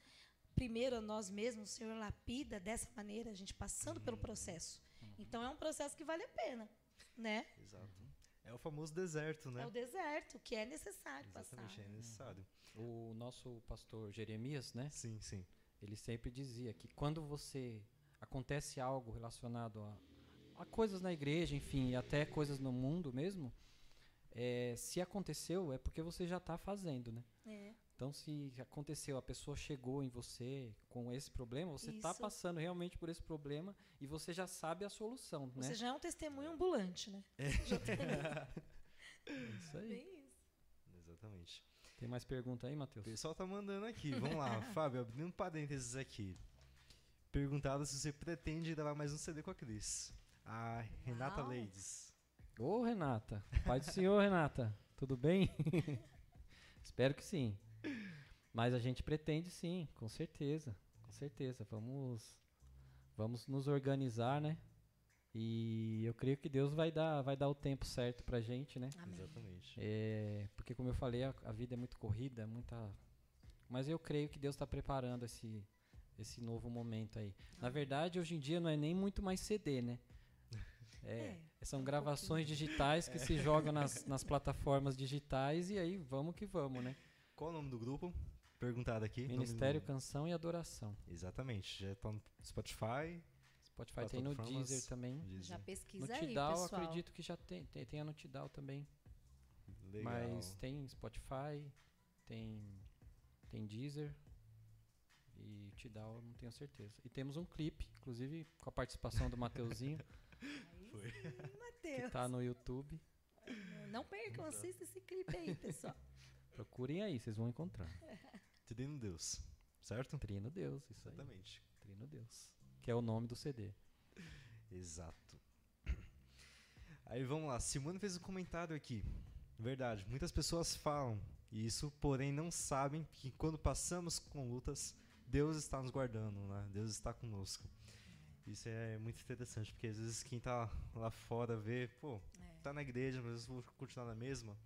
primeiro a nós mesmos, o Senhor lapida dessa maneira, a gente passando uhum. pelo processo. Uhum. Então é um processo que vale a pena, né? Exato. É o famoso deserto, né? É o deserto que é necessário Exatamente, passar. é necessário. O nosso pastor Jeremias, né? Sim, sim. Ele sempre dizia que quando você acontece algo relacionado a, a coisas na igreja, enfim, e até coisas no mundo mesmo, é, se aconteceu é porque você já está fazendo, né? É. Então, se aconteceu, a pessoa chegou em você com esse problema, você está passando realmente por esse problema e você já sabe a solução, você né? já é um testemunho ambulante, né? É. isso aí. Bem isso. Exatamente. Tem mais pergunta aí, Matheus? O pessoal tá mandando aqui. Vamos lá, Fábio, abrindo parênteses aqui. Perguntado se você pretende gravar mais um CD com a Cris. A Renata Uau. Leides. Ô, Renata. Pai do Senhor, Renata. Tudo bem? Espero que sim. Mas a gente pretende sim, com certeza. Com certeza. Vamos, vamos nos organizar, né? E eu creio que Deus vai dar, vai dar o tempo certo pra gente, né? Amém. Exatamente. É, porque como eu falei, a, a vida é muito corrida, é muita. Mas eu creio que Deus está preparando esse, esse novo momento aí. Na verdade, hoje em dia não é nem muito mais CD, né? É, É, são um gravações digitais que se jogam nas, nas plataformas digitais e aí vamos que vamos, né? Qual o nome do grupo? Perguntado aqui. Ministério, Canção e Adoração. Exatamente. Já tá no Spotify. Spotify tem no Deezer também. Deezer. Já No pesquisa aí, Tidal, pessoal. acredito que já tem, tem, tem a no Tidal também. Legal. Mas tem Spotify, tem, tem Deezer e Tidal, eu não tenho certeza. E temos um clipe, inclusive com a participação do Mateuzinho, Aí Foi. sim, que Mateus. tá no YouTube. Não percam, assista esse clipe aí, pessoal. Procurem aí, vocês vão encontrar. Trino Deus. Certo? Trino Deus, isso aí. Exatamente. Trino Deus. Que é o nome do CD. Exato. Aí vamos lá. Simone fez um comentário aqui. Verdade. Muitas pessoas falam isso, porém não sabem que quando passamos com lutas, Deus está nos guardando, né? Deus está conosco. Isso é muito interessante, porque às vezes quem tá lá fora vê, pô, É. tá na igreja, mas eu vou continuar na mesma.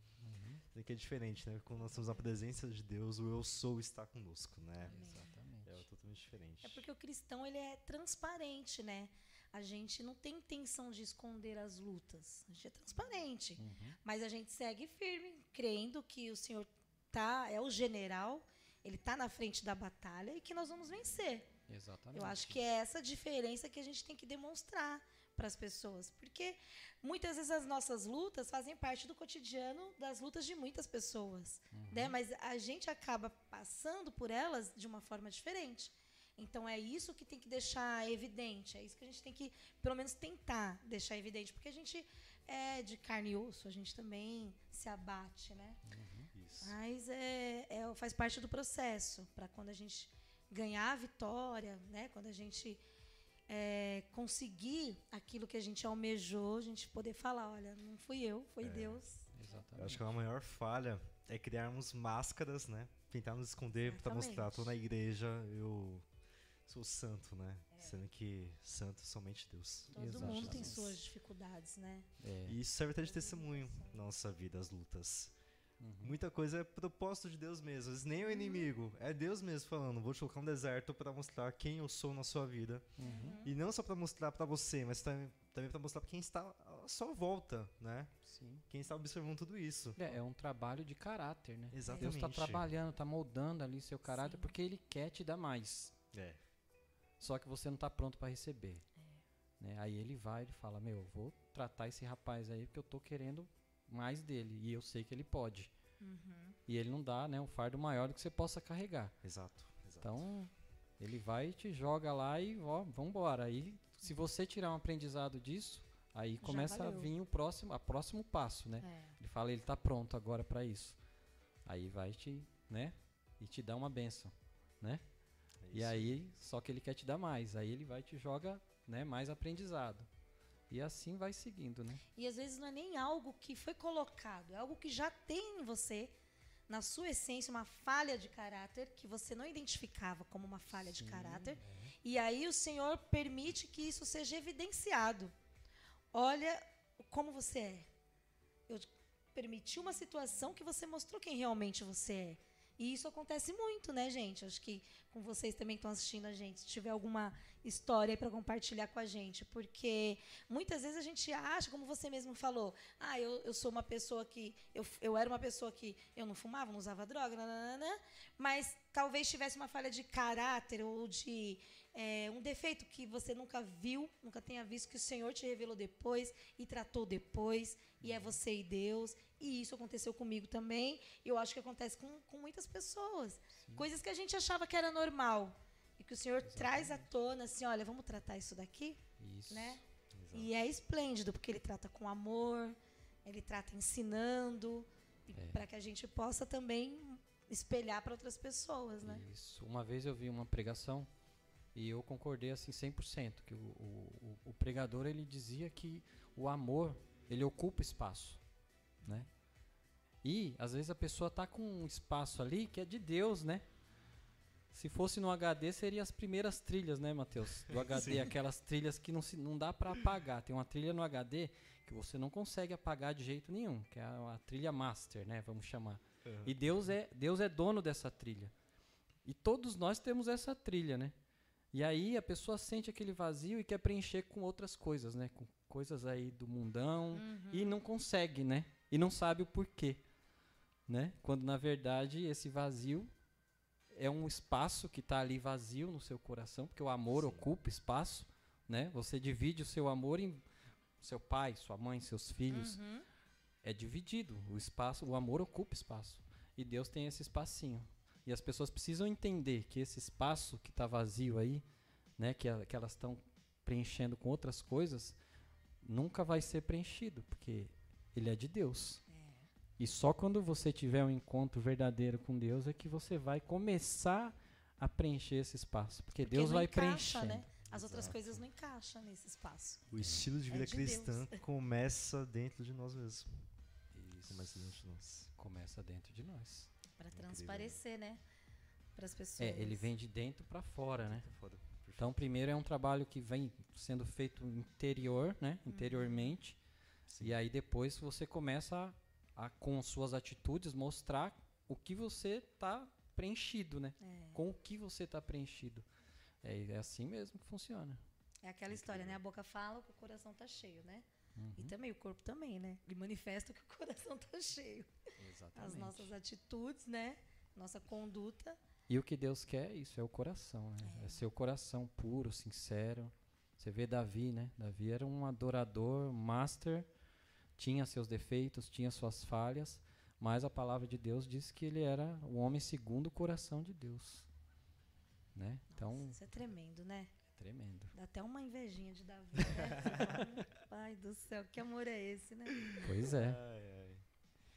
Isso aqui é diferente, né? Quando nós temos a presença de Deus, o eu sou está conosco, né? Exatamente. É totalmente diferente. É porque o cristão ele é transparente, né? A gente não tem intenção de esconder as lutas. A gente é transparente, Uhum. mas a gente segue firme, crendo que o Senhor tá é o general, ele tá na frente da batalha e que nós vamos vencer. Exatamente. Eu acho que é essa diferença que a gente tem que demonstrar para as pessoas, porque muitas vezes as nossas lutas fazem parte do cotidiano das lutas de muitas pessoas, né? Mas a gente acaba passando por elas de uma forma diferente. Então é isso que tem que deixar evidente, é isso que a gente tem que, pelo menos, tentar deixar evidente, porque a gente é de carne e osso, a gente também se abate, né? Isso. Mas é, é- faz parte do processo para quando a gente ganhar a vitória, né? Quando a gente é, conseguir aquilo que a gente almejou, a gente poder falar, olha, não fui eu, foi Deus. Eu Exatamente. acho que a maior falha é criarmos máscaras, né? Tentar nos esconder para mostrar, tô na Exatamente. igreja, eu sou santo, né? Sendo que santo é somente Deus. Todo mundo tem Exatamente. suas dificuldades, né? É. E isso serve até de testemunho na nossa vida, as lutas. Uhum. Muita coisa é propósito de Deus mesmo. Às vezes nem o inimigo, é Deus mesmo falando, vou te colocar um deserto para mostrar quem eu sou na sua vida. Uhum. E não só para mostrar para você, mas também, também para mostrar para quem está à sua volta, né? Sim. Quem está observando tudo isso. É, é um trabalho de caráter, né? Deus Exatamente. está trabalhando, está moldando ali seu caráter Sim. porque Ele quer te dar mais. É. Só que você não está pronto para receber. Né? Aí ele vai e fala: Meu, eu vou tratar esse rapaz aí porque eu tô querendo mais dele. E eu sei que ele pode. Uhum. E ele não dá né, um fardo maior do que você possa carregar. Exato. exato. Então, ele vai e te joga lá e ó, vambora. Aí, se você tirar um aprendizado disso, aí Já começa a vir o próximo, a próximo passo, né? É. Ele fala, ele tá pronto agora para isso. Aí vai te, né? E te dá uma benção, né? É E aí, só que ele quer te dar mais. Aí ele vai e te joga né, mais aprendizado. E assim vai seguindo, né? E às vezes não é nem algo que foi colocado, é algo que já tem em você, na sua essência, uma falha de caráter que você não identificava como uma falha de Sim, caráter. é. E aí o Senhor permite que isso seja evidenciado. Olha como você é. Eu permiti uma situação que você mostrou quem realmente você é. E isso acontece muito, né, gente? Acho que com vocês também estão assistindo a gente, se tiver alguma história para compartilhar com a gente. Porque muitas vezes a gente acha, como você mesmo falou, ah, eu, eu sou uma pessoa que. Eu, eu era uma pessoa que eu não fumava, não usava droga, nananana, mas talvez tivesse uma falha de caráter ou de é, um defeito que você nunca viu, nunca tenha visto, que o Senhor te revelou depois e tratou depois, e é você e Deus. E isso aconteceu comigo também. E eu acho que acontece com, com muitas pessoas. Coisas que a gente achava que era normal. E que o Senhor traz à tona, assim, olha, vamos tratar isso daqui, Isso. né? Exato. E é esplêndido, porque ele trata com amor, ele trata ensinando, É. para que a gente possa também espelhar para outras pessoas, né? Isso. Uma vez eu vi uma pregação e eu concordei assim 100%, que o, o, o- pregador ele dizia que o amor, ele ocupa espaço, né? E às vezes a pessoa tá com um espaço ali que é de Deus, né? Se fosse no HD, seria as primeiras trilhas, né, Matheus? Do HD, Sim. aquelas trilhas que não, se, não dá para apagar. Tem uma trilha no HD que você não consegue apagar de jeito nenhum, que é a, a trilha master, né? Vamos chamar. Uhum. E Deus é, Deus é dono dessa trilha. E todos nós temos essa trilha, né? E aí a pessoa sente aquele vazio e quer preencher com outras coisas, né? Com coisas aí do mundão e não consegue, né? E não sabe o porquê, né? Quando na verdade esse vazio é um espaço que está ali vazio no seu coração, porque o amor Sim. ocupa espaço, né? Você divide o seu amor em seu pai, sua mãe, seus filhos, Uhum. é dividido. O espaço, o amor ocupa espaço. E Deus tem esse espacinho. E as pessoas precisam entender que esse espaço que está vazio aí, né, que, a- que elas estão preenchendo com outras coisas, nunca vai ser preenchido, porque ele é de Deus. E só quando você tiver um encontro verdadeiro com Deus é que você vai começar a preencher esse espaço, porque, Porque Deus vai encaixa, preenchendo. né? As outras Exato. coisas não encaixam nesse espaço. O estilo de É vida de cristã Deus. começa dentro de nós mesmos. Isso. Começa dentro de nós. Começa dentro de nós. Para Incrível, transparecer, né? Para as pessoas. É, ele vem de dentro para fora, né? Tá foda. Então, primeiro é um trabalho que vem sendo feito interior, né? Interiormente. Sim. E aí depois você começa a, a, com suas atitudes, mostrar o que você está preenchido, né? É. Com o que você está preenchido. É, é assim mesmo que funciona. É aquela história, né? A boca fala o coração tá cheio, né? Uhum. E também o corpo também, né? Ele manifesta que o coração tá cheio. As Exatamente. nossas atitudes, né? Nossa conduta. E o que Deus quer é isso, é o coração, né? É, ser o coração puro, sincero. Você vê Davi, né? Davi era um adorador, master, tinha seus defeitos, tinha suas falhas, mas a palavra de Deus diz que ele era o homem segundo o coração de Deus. Né? Então, Nossa, isso é tremendo, né? Tremendo. Dá até uma invejinha de Davi, né? Pai do céu, que amor é esse, né? Pois é. Ai, ai.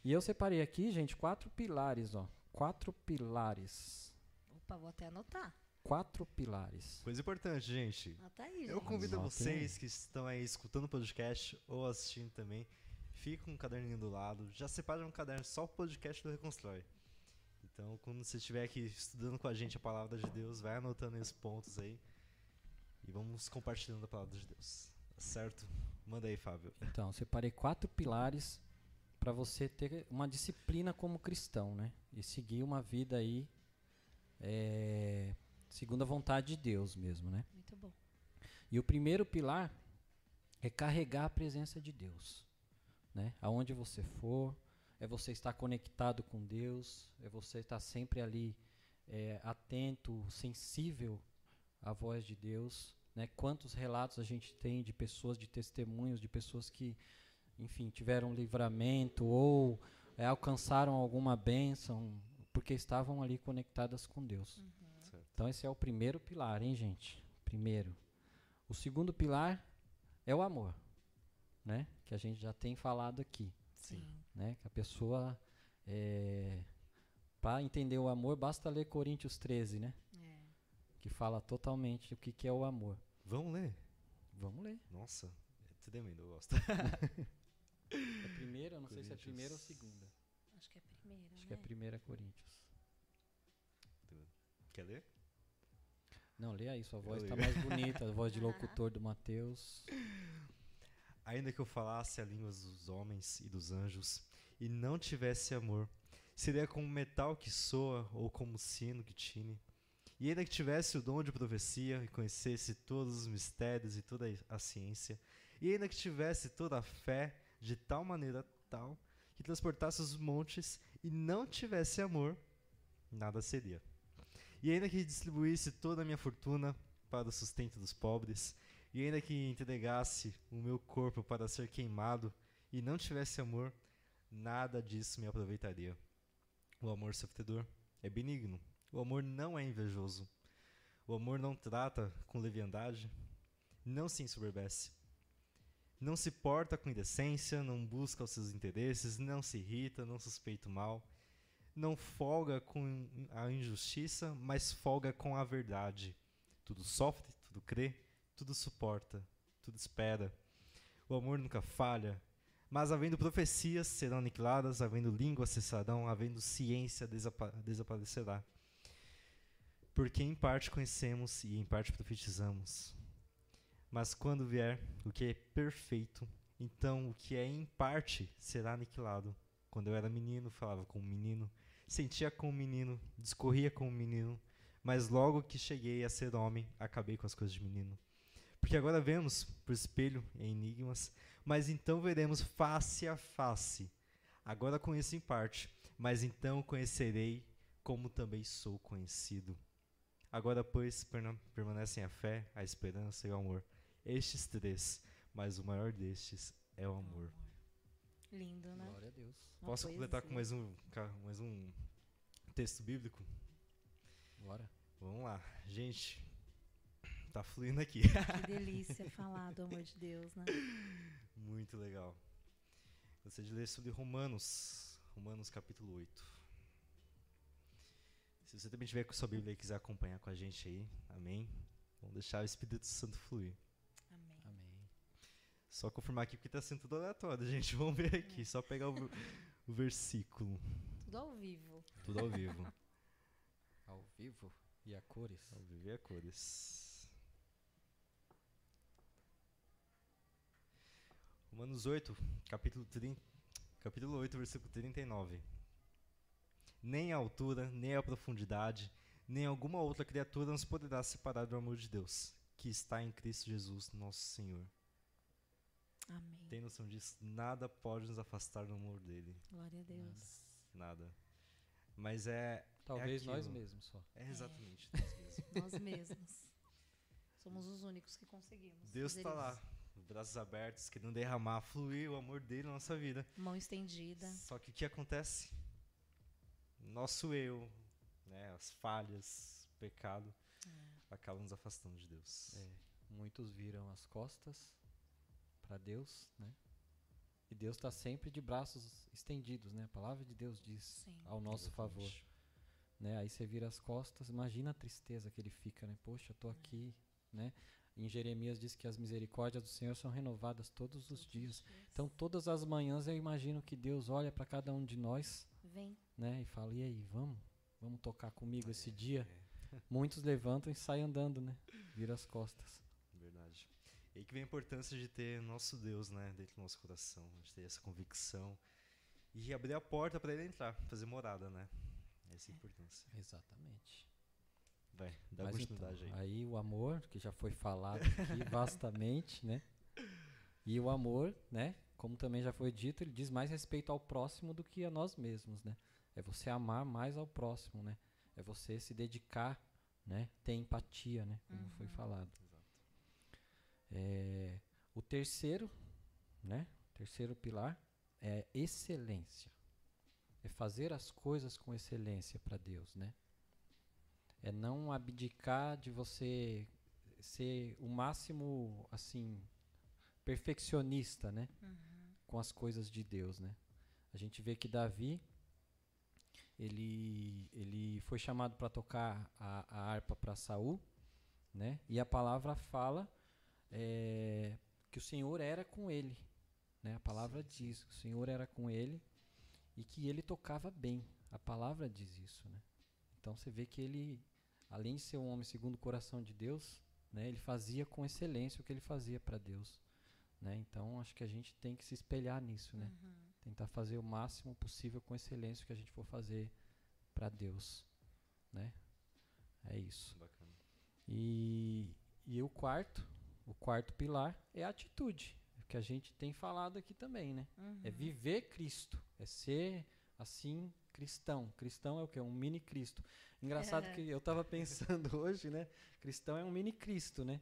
E eu separei aqui, gente, quatro pilares, ó. Quatro pilares. Opa, vou até anotar. Quatro pilares. Coisa importante, gente. Anota aí, Eu gente. convido Anotem vocês que estão aí escutando o podcast ou assistindo também, fica com um caderninho do lado, já separa um caderno só o podcast do Reconstrói. Então, quando você estiver aqui estudando com a gente a palavra de Deus, vai anotando esses pontos aí e vamos compartilhando a palavra de Deus. Certo? Manda aí, Fábio. Então, eu separei quatro pilares para você ter uma disciplina como cristão, né? E seguir uma vida aí é, segundo a vontade de Deus mesmo, né? Muito bom. E o primeiro pilar é carregar a presença de Deus, né? Aonde você for, é você estar conectado com Deus, é você estar sempre ali é, atento, sensível à voz de Deus, né? Quantos relatos a gente tem de pessoas, de testemunhos, de pessoas que, enfim, tiveram livramento ou é, alcançaram alguma bênção porque estavam ali conectadas com Deus. Certo. Então esse é o primeiro pilar, hein, gente? Primeiro. O segundo pilar é o amor, né? Que a gente já tem falado aqui, Sim. né? Que a pessoa para entender o amor basta ler Coríntios 13, né? Que fala totalmente o que, que é o amor. Vamos ler? Nossa, é tremendo, eu gosto. É primeira, não sei se é primeira ou segunda. Acho que é a primeira, Acho né? que é primeira Coríntios. Quer ler? Não, lê aí, sua voz tá leio. mais bonita, a voz de locutor do Mateus. Ainda que eu falasse a língua dos homens e dos anjos e não tivesse amor, seria como metal que soa ou como sino que tine. E ainda que tivesse o dom de profecia e conhecesse todos os mistérios e toda a ciência, e ainda que tivesse toda a fé de tal maneira tal que transportasse os montes e não tivesse amor, nada seria. E ainda que distribuísse toda a minha fortuna para o sustento dos pobres, e ainda que entregasse o meu corpo para ser queimado e não tivesse amor, nada disso me aproveitaria. O amor sofredor é benigno. O amor não é invejoso. O amor não trata com leviandade, não se ensoberbece. Não se porta com indecência, não busca os seus interesses, não se irrita, não suspeita o mal. Não folga com a injustiça, mas folga com a verdade. Tudo sofre, tudo crê, tudo suporta, tudo espera. O amor nunca falha, mas havendo profecias serão aniquiladas, havendo línguas cessarão, havendo ciência desapa desaparecerá. Porque em parte conhecemos e em parte profetizamos. Mas quando vier o que é perfeito, então o que é em parte será aniquilado. Quando eu era menino, falava como menino, sentia como menino, discorria como menino, mas logo que cheguei a ser homem, acabei com as coisas de menino. Porque agora vemos por espelho em enigmas, mas então veremos face a face. Agora conheço em parte, mas então conhecerei como também sou conhecido. Agora, pois, permanecem a fé, a esperança e o amor. Estes três, mas o maior destes é o amor. Lindo, né? Glória a Deus. Uma Posso completar com mais um, mais um texto bíblico? Bora. Vamos lá. Gente, tá fluindo aqui. Que delícia falar do amor de Deus, né? Muito legal. Gostaria de ler sobre Romanos, Romanos capítulo 8. Se você também tiver com sua Bíblia e quiser acompanhar com a gente aí, amém? Vamos deixar o Espírito Santo fluir. Amém. Amém. Só confirmar aqui porque tá sendo tudo aleatório, gente. Vamos ver aqui, só pegar o, o versículo. Tudo ao vivo. Tudo ao vivo. Ao vivo e a cores. Ao vivo e a cores. Romanos 8, capítulo, 30, capítulo 8, versículo 39. Nem a altura, nem a profundidade, nem alguma outra criatura nos poderá separar do amor de Deus, que está em Cristo Jesus, nosso Senhor. Amém. Tem noção disso? Nada pode nos afastar do amor dele. Glória a Deus. Nada. Mas é. Talvez nós aquilo. mesmos só. É exatamente nós mesmos. Nós mesmos. Somos os únicos que conseguimos. Deus está lá, braços abertos, querendo derramar, fluir o amor dele na nossa vida. Mão estendida. Só que o que acontece? Nosso eu, né, as falhas, o pecado, acabam nos afastando de Deus. É, muitos viram as costas para Deus, né? E Deus está sempre de braços estendidos, né? A palavra de Deus diz Sim. ao nosso favor, né? Aí você vira as costas, imagina a tristeza que ele fica, né? Poxa, eu tô aqui, né? Em Jeremias diz que as misericórdias do Senhor são renovadas todos os dias. Então, todas as manhãs eu imagino que Deus olha para cada um de nós, Vem. né? E fala: "E aí, vamos? Vamos tocar comigo esse dia?" É, Muitos levantam e saem andando, né? Vira as costas. verdade. E aí que vem a importância de ter nosso Deus, né, dentro do nosso coração, de ter essa convicção e abrir a porta para ele entrar, fazer morada, né? Essa é a importância. Exatamente. Vai, dá Mas continuidade então, aí. aí o amor, que já foi falado aqui vastamente, né? E o amor, né? Como também já foi dito, ele diz mais respeito ao próximo do que a nós mesmos, né? É você amar mais ao próximo, né? É você se dedicar, né? Ter empatia, né? Como foi falado. É, o terceiro, né? O terceiro pilar é excelência. É fazer as coisas com excelência para Deus, né? É não abdicar de você ser o máximo, assim, perfeccionista, né? Com as coisas de Deus, né? A gente vê que Davi, ele, ele foi chamado para tocar a, a harpa para Saul, né? E a palavra fala é, que o Senhor era com ele. Né? A palavra diz que o Senhor era com ele e que ele tocava bem. A palavra diz isso. Né? Então você vê que ele, além de ser um homem segundo o coração de Deus, né, ele fazia com excelência o que ele fazia para Deus. Né? Então acho que a gente tem que se espelhar nisso. Né? Uhum. Tentar fazer o máximo possível com excelência o que a gente for fazer para Deus. Né? É isso. Bacana. E, e o quarto, o quarto pilar é a atitude, que a gente tem falado aqui também, né? Uhum. É viver Cristo, é ser assim cristão. Cristão é o que? Um mini Cristo. Engraçado É. que eu estava pensando hoje, né? Cristão é um mini Cristo, né?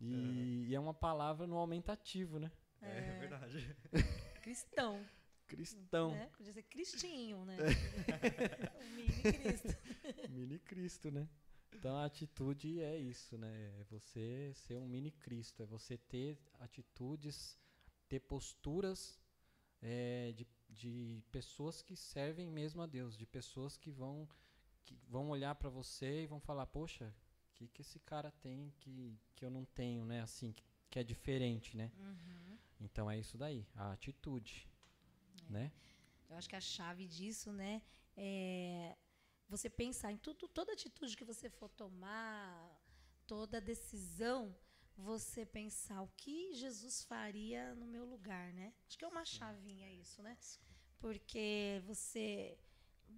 E, e é uma palavra no aumentativo, né? É, É. verdade. Cristão. Cristão, Né? Podia ser Cristinho, né? o mini Cristo. mini Cristo, né? Então a atitude é isso, né? É você ser um mini Cristo, é você ter atitudes, ter posturas é, de, de pessoas que servem mesmo a Deus, de pessoas que vão que vão olhar para você e vão falar, poxa, que, que esse cara tem que, que eu não tenho, né? Assim, que, que é diferente, né? Uhum. Então é isso daí, a atitude, né? Eu acho que a chave disso, né, é você pensar em tudo, toda atitude que você for tomar, toda decisão, você pensar o que Jesus faria no meu lugar, né? Acho que é uma chavinha isso, né? Porque você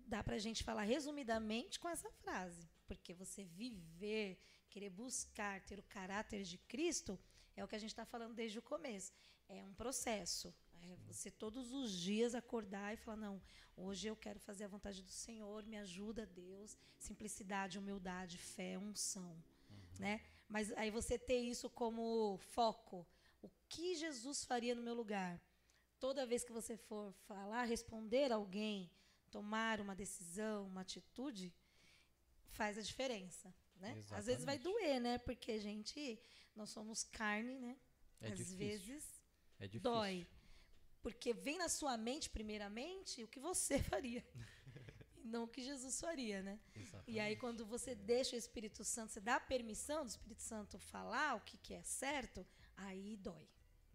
dá pra gente falar resumidamente com essa frase, porque você viver, querer buscar ter o caráter de Cristo, é o que a gente está falando desde o começo. É um processo. É você todos os dias acordar e falar: não, hoje eu quero fazer a vontade do Senhor, me ajuda, Deus. Simplicidade, humildade, fé, unção. Né? Mas aí você ter isso como foco. O que Jesus faria no meu lugar? Toda vez que você for falar, responder alguém, tomar uma decisão, uma atitude, faz a diferença. Né? Às vezes vai Exatamente. doer, né? Porque, gente, nós somos carne, né? É Às difícil. vezes É difícil. dói. Porque vem na sua mente, primeiramente, o que você faria. e não o que Jesus faria, né? E aí, quando você deixa o Espírito Santo, você dá a permissão do Espírito Santo falar o que, que é certo, aí dói.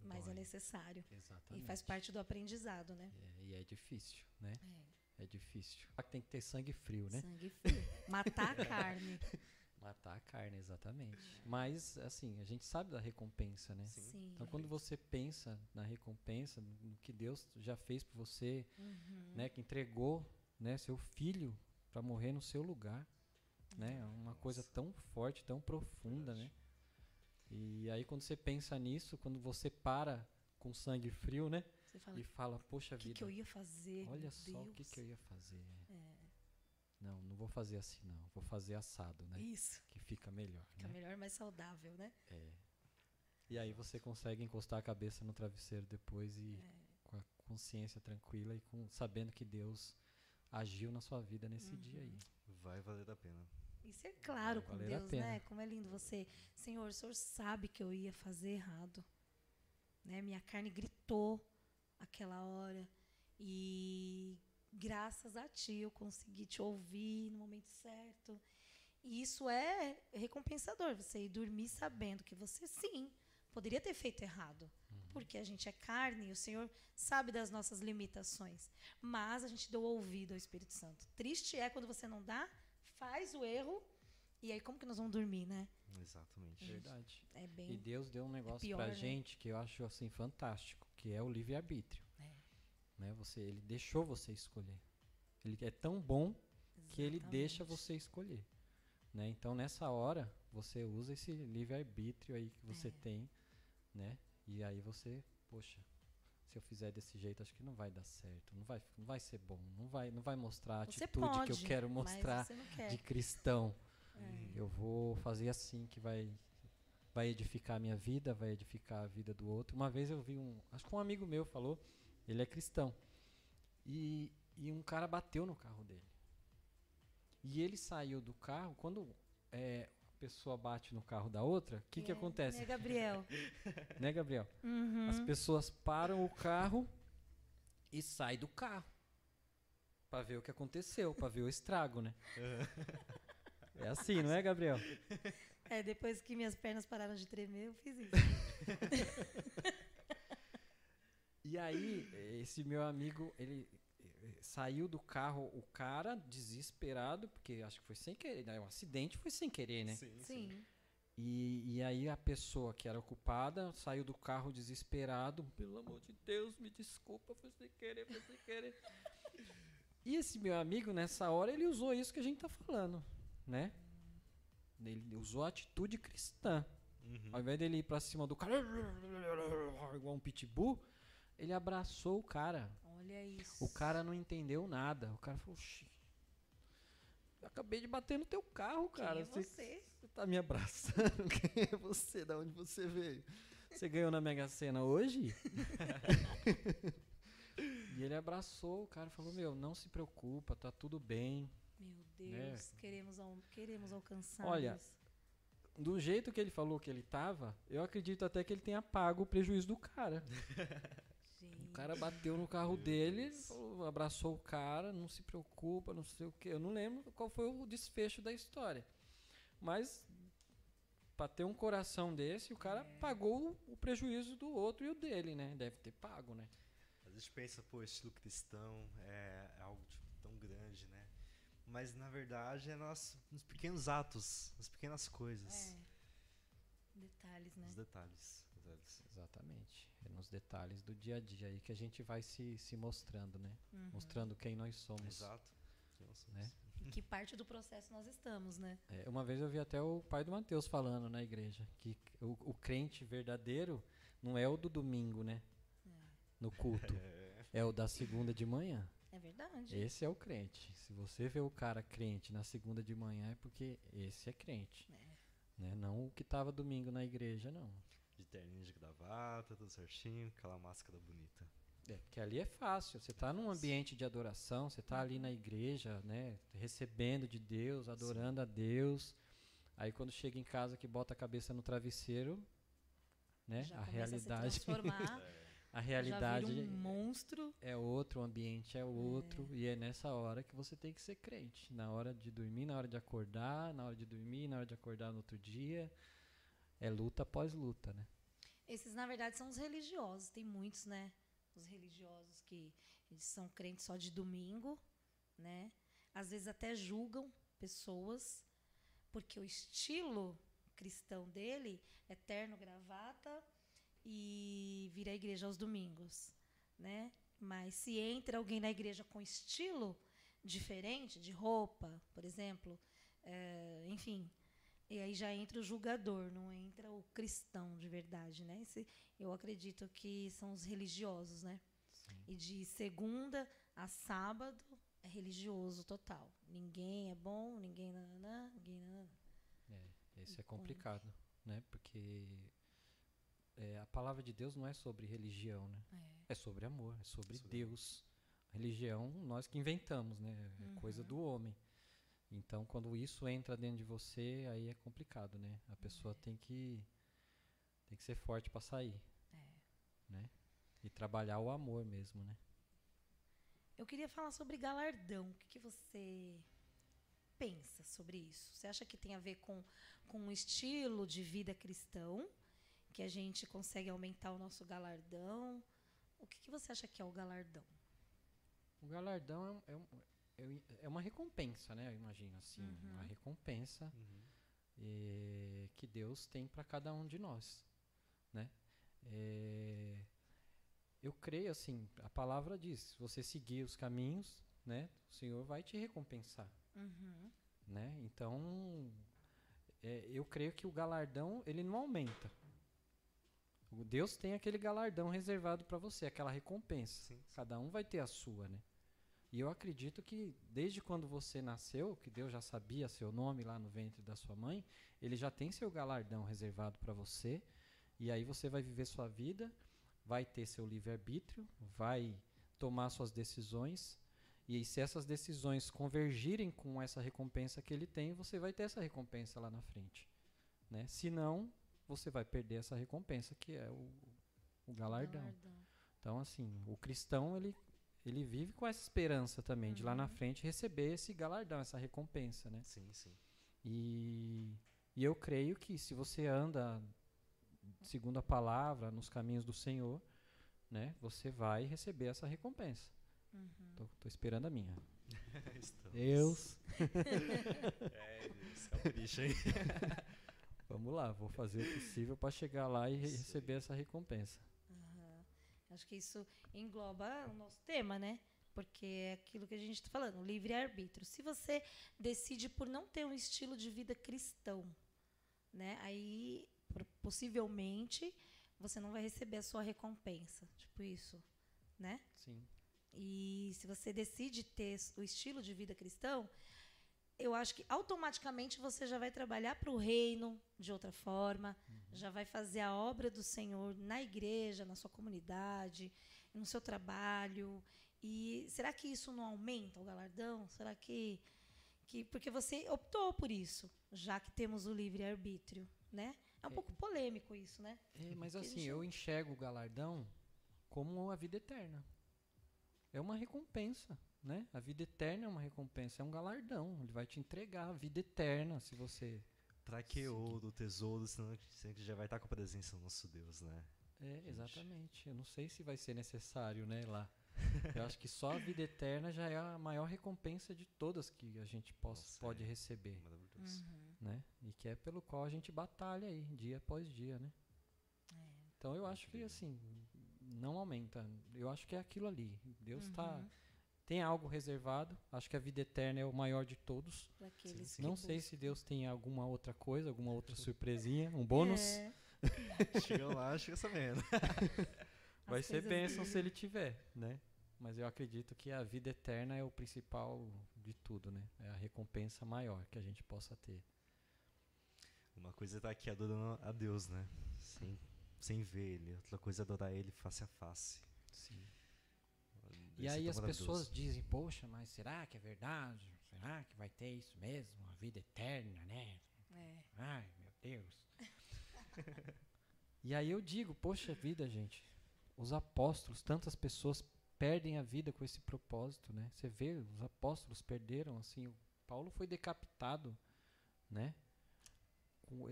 Mas Dói. é necessário. Exatamente. E faz parte do aprendizado, né? É, e é difícil, né? É. difícil. Tem que ter sangue frio, né? Sangue frio. Matar a carne. Matar a carne, exatamente. Mas, assim, a gente sabe da recompensa, né? Sim. Então, quando você pensa na recompensa, no que Deus já fez por você, Uhum. né? Que entregou, né? Seu filho para morrer no seu lugar, né? É uma coisa tão forte, tão profunda, né? E aí, quando você pensa nisso, quando você para com sangue frio, né? Você fala, E fala, poxa o que, vida, que eu ia fazer? olha meu só o que, Deus?" que eu ia fazer. É. Não, não vou fazer assim, não. Vou fazer assado, né? Isso. Que fica melhor, Fica né? melhor, mais saudável, né? É. E aí você consegue encostar a cabeça no travesseiro depois e É. com a consciência tranquila e com sabendo que Deus agiu na sua vida nesse dia Uhum. aí. Vai valer a pena. E ser claro com Deus, pena. né? Como é lindo você. Senhor, o Senhor sabe que eu ia fazer errado. Né? Minha carne gritou aquela hora. E graças a Ti eu consegui te ouvir no momento certo. E isso é recompensador, você ir dormir sabendo que você sim poderia ter feito errado. Porque a gente é carne e o Senhor sabe das nossas limitações. Mas a gente deu ouvido ao Espírito Santo. Triste é quando você não dá, faz o erro, e aí como que nós vamos dormir, né? Exatamente. Verdade. É E bem. Deus deu um negócio pior, pra né? gente que eu acho assim fantástico, que é o livre-arbítrio. É. Né? Você, ele deixou você escolher. Ele é tão bom que ele deixa Exatamente. você escolher. Né? Então nessa hora você usa esse livre-arbítrio aí que você É. tem, né? E aí você, poxa, se eu fizer desse jeito acho que não vai dar certo, não vai, não vai ser bom, não vai, não vai mostrar a Você atitude pode, que eu quero mostrar quer. de cristão. É. Eu vou fazer assim que vai vai edificar a minha vida, vai edificar a vida do outro. Uma vez eu vi um, acho que um amigo meu falou, ele é cristão. E, e um cara bateu no carro dele. E ele saiu do carro, quando é, a pessoa bate no carro da outra, o que, que É, acontece? Né, Gabriel? Né, Gabriel? Uhum. As pessoas param o carro e saem do carro. Pra ver o que aconteceu, pra ver o estrago, né? É assim, não é, Gabriel? É, depois que minhas pernas pararam de tremer, eu fiz isso. aí, esse meu amigo, ele eh, saiu do carro, o cara desesperado, porque acho que foi sem querer, né? O acidente foi sem querer, né? Sim, sim. Sim. E, e aí a pessoa que era ocupada saiu do carro desesperado. Pelo amor de Deus, me desculpa, foi sem querer, foi sem querer. e esse meu amigo, nessa hora, ele usou isso que a gente tá falando, né? Ele usou a atitude cristã. Uhum. Ao invés dele ir pra cima do cara, igual um pitbull, ele abraçou o cara. Olha isso. O cara não entendeu nada. O cara falou, Oxi, eu acabei de bater no teu carro, Quem cara. é você? Você tá me abraçando? Quem é você? Da onde você veio? Você ganhou na Mega Sena hoje? e ele abraçou o cara e falou: Meu, não se preocupa, tá tudo bem. Meu Deus, queremos, al- queremos alcançar. Olha, isso. Do jeito que ele falou que ele tava, eu acredito até que ele tenha pago o prejuízo do cara. Gente. O cara bateu no carro dele, falou- abraçou o cara, não se preocupa, não sei o que. Eu não lembro qual foi o desfecho da história. Mas pra ter um coração desse, o cara É. pagou o prejuízo do outro e o dele, né? Deve ter pago, né? A gente pensa, pô, estilo cristão é é algo né? Mas na verdade é nas, nos pequenos atos, nas pequenas coisas, É. Detalhes, né? nos detalhes. detalhes. Exatamente. É nos detalhes do dia a dia aí que a gente vai se, se mostrando, né? Uhum. Mostrando quem nós somos. Exato. Que nós somos. Né? Que parte do processo nós estamos, né? É, uma vez eu vi até o pai do Mateus falando na igreja que o, o crente verdadeiro não é o do domingo, né? No culto. É o da segunda de manhã. É verdade. Esse é o crente. Se você vê o cara crente na segunda de manhã é porque esse é crente. É. Né? Não o que tava domingo na igreja, não. De terninho de gravata, tudo certinho, aquela máscara bonita. É, porque ali é fácil. Você tá num ambiente de adoração, você tá ali na igreja, né? Recebendo de Deus, adorando a Deus. Aí quando chega em casa que bota a cabeça no travesseiro, né? Já a realidade, a se transformar. a realidade um monstro. é outro, o ambiente é outro, e é nessa hora que você tem que ser crente. Na hora de dormir, na hora de acordar, na hora de dormir, na hora de acordar no outro dia. É luta após luta, né? Esses, na verdade, são os religiosos. Tem muitos, né? Os religiosos que eles são crentes só de domingo, né? Às vezes até julgam pessoas, porque o estilo cristão dele é terno, gravata e vir à igreja aos domingos, né? Mas se entra alguém na igreja com estilo diferente, de roupa, por exemplo, eh, enfim, e aí já entra o julgador, não entra o cristão de verdade, né? Esse, eu acredito que são os religiosos, né? E de segunda a sábado é religioso total. Ninguém é bom, ninguém nananã, ninguém nananã. Esse é com- complicado, né? Porque é, a palavra de Deus não é sobre religião, né? É. É sobre amor, é sobre Sobre Deus. Religião, nós que inventamos, né? É coisa Uhum. do homem. Então, quando isso entra dentro de você, aí é complicado, né? A pessoa tem que tem que ser forte para sair, É. né? E trabalhar o amor mesmo, né? Eu queria falar sobre galardão. O que, que você pensa sobre isso? Você acha que tem a ver com, com um estilo de vida cristão? Que a gente consegue aumentar o nosso galardão? O que, que você acha que é o galardão? O galardão é, é, é é uma recompensa, né? Eu imagino assim, Uhum. uma recompensa Uhum. eh, que Deus tem para cada um de nós, né? Eh, eu creio assim, a palavra diz, se você seguir os caminhos, né, o Senhor vai te recompensar, Uhum. né? Então, eh, eu creio que o galardão ele não aumenta. Deus tem aquele galardão reservado para você, aquela recompensa. Sim, sim. Cada um vai ter a sua, né? E eu acredito que desde quando você nasceu, que Deus já sabia seu nome lá no ventre da sua mãe, ele já tem seu galardão reservado para você. E aí você vai viver sua vida, vai ter seu livre-arbítrio, vai tomar suas decisões. E se essas decisões convergirem com essa recompensa que ele tem, você vai ter essa recompensa lá na frente. Né? Se não, você vai perder essa recompensa, que é o, o galardão. Então, assim, o cristão, ele, ele vive com essa esperança também, de lá na Uhum. frente receber esse galardão, essa recompensa, né? Sim, sim. E, e eu creio que se você anda segundo a palavra, nos caminhos do Senhor, né, você vai receber essa recompensa. Uhum. Tô, tô esperando a minha. Deus, É, Deus, capricha, hein? vamos lá, vou fazer o possível para chegar lá e aí. receber essa recompensa. Aham. Acho que isso engloba o nosso tema, né? Porque é aquilo que a gente está falando, livre-arbítrio. Se você decide por não ter um estilo de vida cristão, né? Aí possivelmente você não vai receber a sua recompensa. Tipo isso, né? Sim. E se você decide ter o estilo de vida cristão, eu acho que automaticamente você já vai trabalhar para o reino de outra forma, já vai fazer a obra do Senhor na igreja, na sua comunidade, no seu trabalho. E será que isso não aumenta o galardão? Será que que porque você optou por isso, já que temos o livre arbítrio, né? É um É. pouco polêmico isso, né? É, mas Porque assim, gente- eu enxergo o galardão como a vida eterna. É uma recompensa, né? A vida eterna é uma recompensa, é um galardão. Ele vai te entregar a vida eterna se você. Pra que ouro, tesouro, senão que já vai estar com a presença do nosso Deus, né? É, exatamente. Eu não sei se vai ser necessário, né, lá. Eu acho que só a vida eterna já é a maior recompensa de todas que a gente possa, Nossa, pode é. receber, Maravilhoso. né? E que é pelo qual a gente batalha aí, dia após dia, né? Então eu acho que assim, não aumenta. Eu acho que é aquilo ali. Deus tá Uhum. Tem algo reservado. Acho que a vida eterna é o maior de todos. Não sei se. Deus tem alguma outra coisa, alguma outra surpresinha, um bônus. É, Chega lá, chega sabendo. Vai ser bênção se ele tiver, né? Mas eu acredito que a vida eterna é o principal de tudo, né? É a recompensa maior que a gente possa ter. Uma coisa é estar aqui adorando a Deus, né? Sem, sem ver Ele. Outra coisa é adorar Ele face a face. Sim. E aí as pessoas dizem, poxa, mas será que é verdade? Será que vai ter isso mesmo? A vida eterna, né? É. Ai, meu Deus. e aí eu digo, poxa vida, gente, os apóstolos, tantas pessoas perdem a vida com esse propósito, né? Você vê, os apóstolos perderam, assim, o Paulo foi decapitado, né?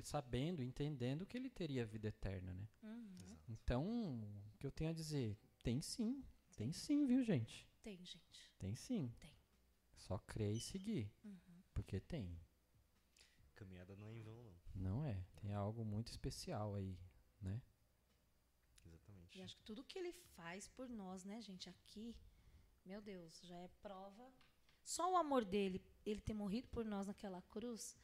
Sabendo, entendendo que ele teria vida eterna, né? Uhum. Então, o que eu tenho a dizer? Tem sim, tem sim, viu, gente? Tem, gente. Tem sim. Tem. Só crer e seguir, Uhum. porque tem. Caminhada não é em vão, não. Não é, tem algo muito especial aí, né? Exatamente. E acho que tudo que ele faz por nós, né, gente, aqui, meu Deus, já é prova. Só o amor dele, ele ter morrido por nós naquela cruz,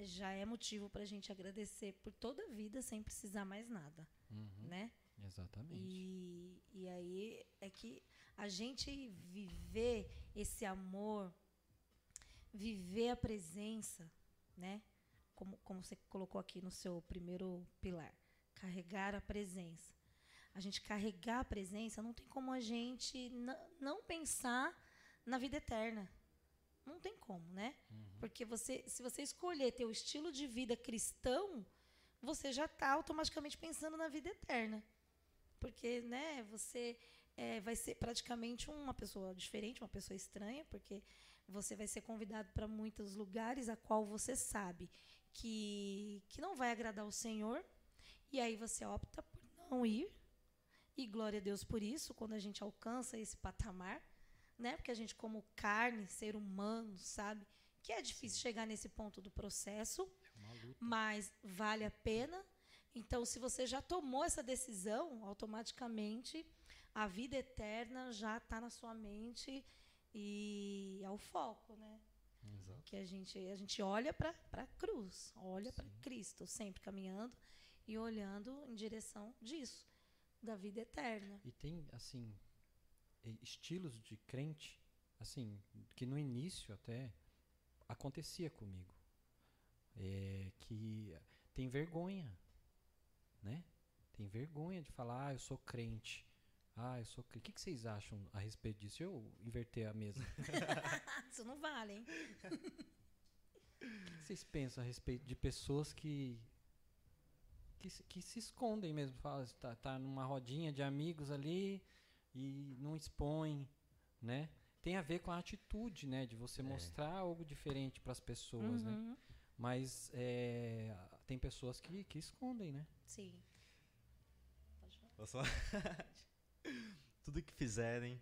já é motivo pra gente agradecer por toda a vida sem precisar mais nada, Uhum. né? Exatamente. E, e aí é que a gente viver esse amor, viver a presença, né? Como, como você colocou aqui no seu primeiro pilar, carregar a presença. A gente carregar a presença, não tem como a gente não pensar na vida eterna. Não tem como, né? Porque você, se você escolher ter o estilo de vida cristão, você já está automaticamente pensando na vida eterna porque né você é, vai ser praticamente uma pessoa diferente uma pessoa estranha porque você vai ser convidado para muitos lugares a qual você sabe que que não vai agradar o Senhor e aí você opta por não ir e glória a Deus por isso quando a gente alcança esse patamar né porque a gente como carne ser humano sabe que é difícil chegar nesse ponto do processo É mas vale a pena. Então, se você já tomou essa decisão, automaticamente a vida eterna já está na sua mente e é o foco, né? Exato. Que a gente a gente olha para a cruz, olha para. Cristo, sempre caminhando e olhando em direção disso, da vida eterna. E tem, assim, estilos de crente, assim, que no início até acontecia comigo. É, que tem vergonha, né? Tem vergonha de falar, ah, eu sou crente. Ah, eu sou crente. O que, que vocês acham a respeito disso? Eu inverter a mesa. Isso não vale, hein? O que vocês pensam a respeito de pessoas que que, se- que se escondem mesmo? Fala, tá, tá numa rodinha de amigos ali e não expõe, né? Tem a ver com a atitude, né? De você É. mostrar algo diferente para as pessoas, né? Mas é, tem pessoas que, que escondem, né? Sim. Pode falar. Posso falar? Tudo que fizerem,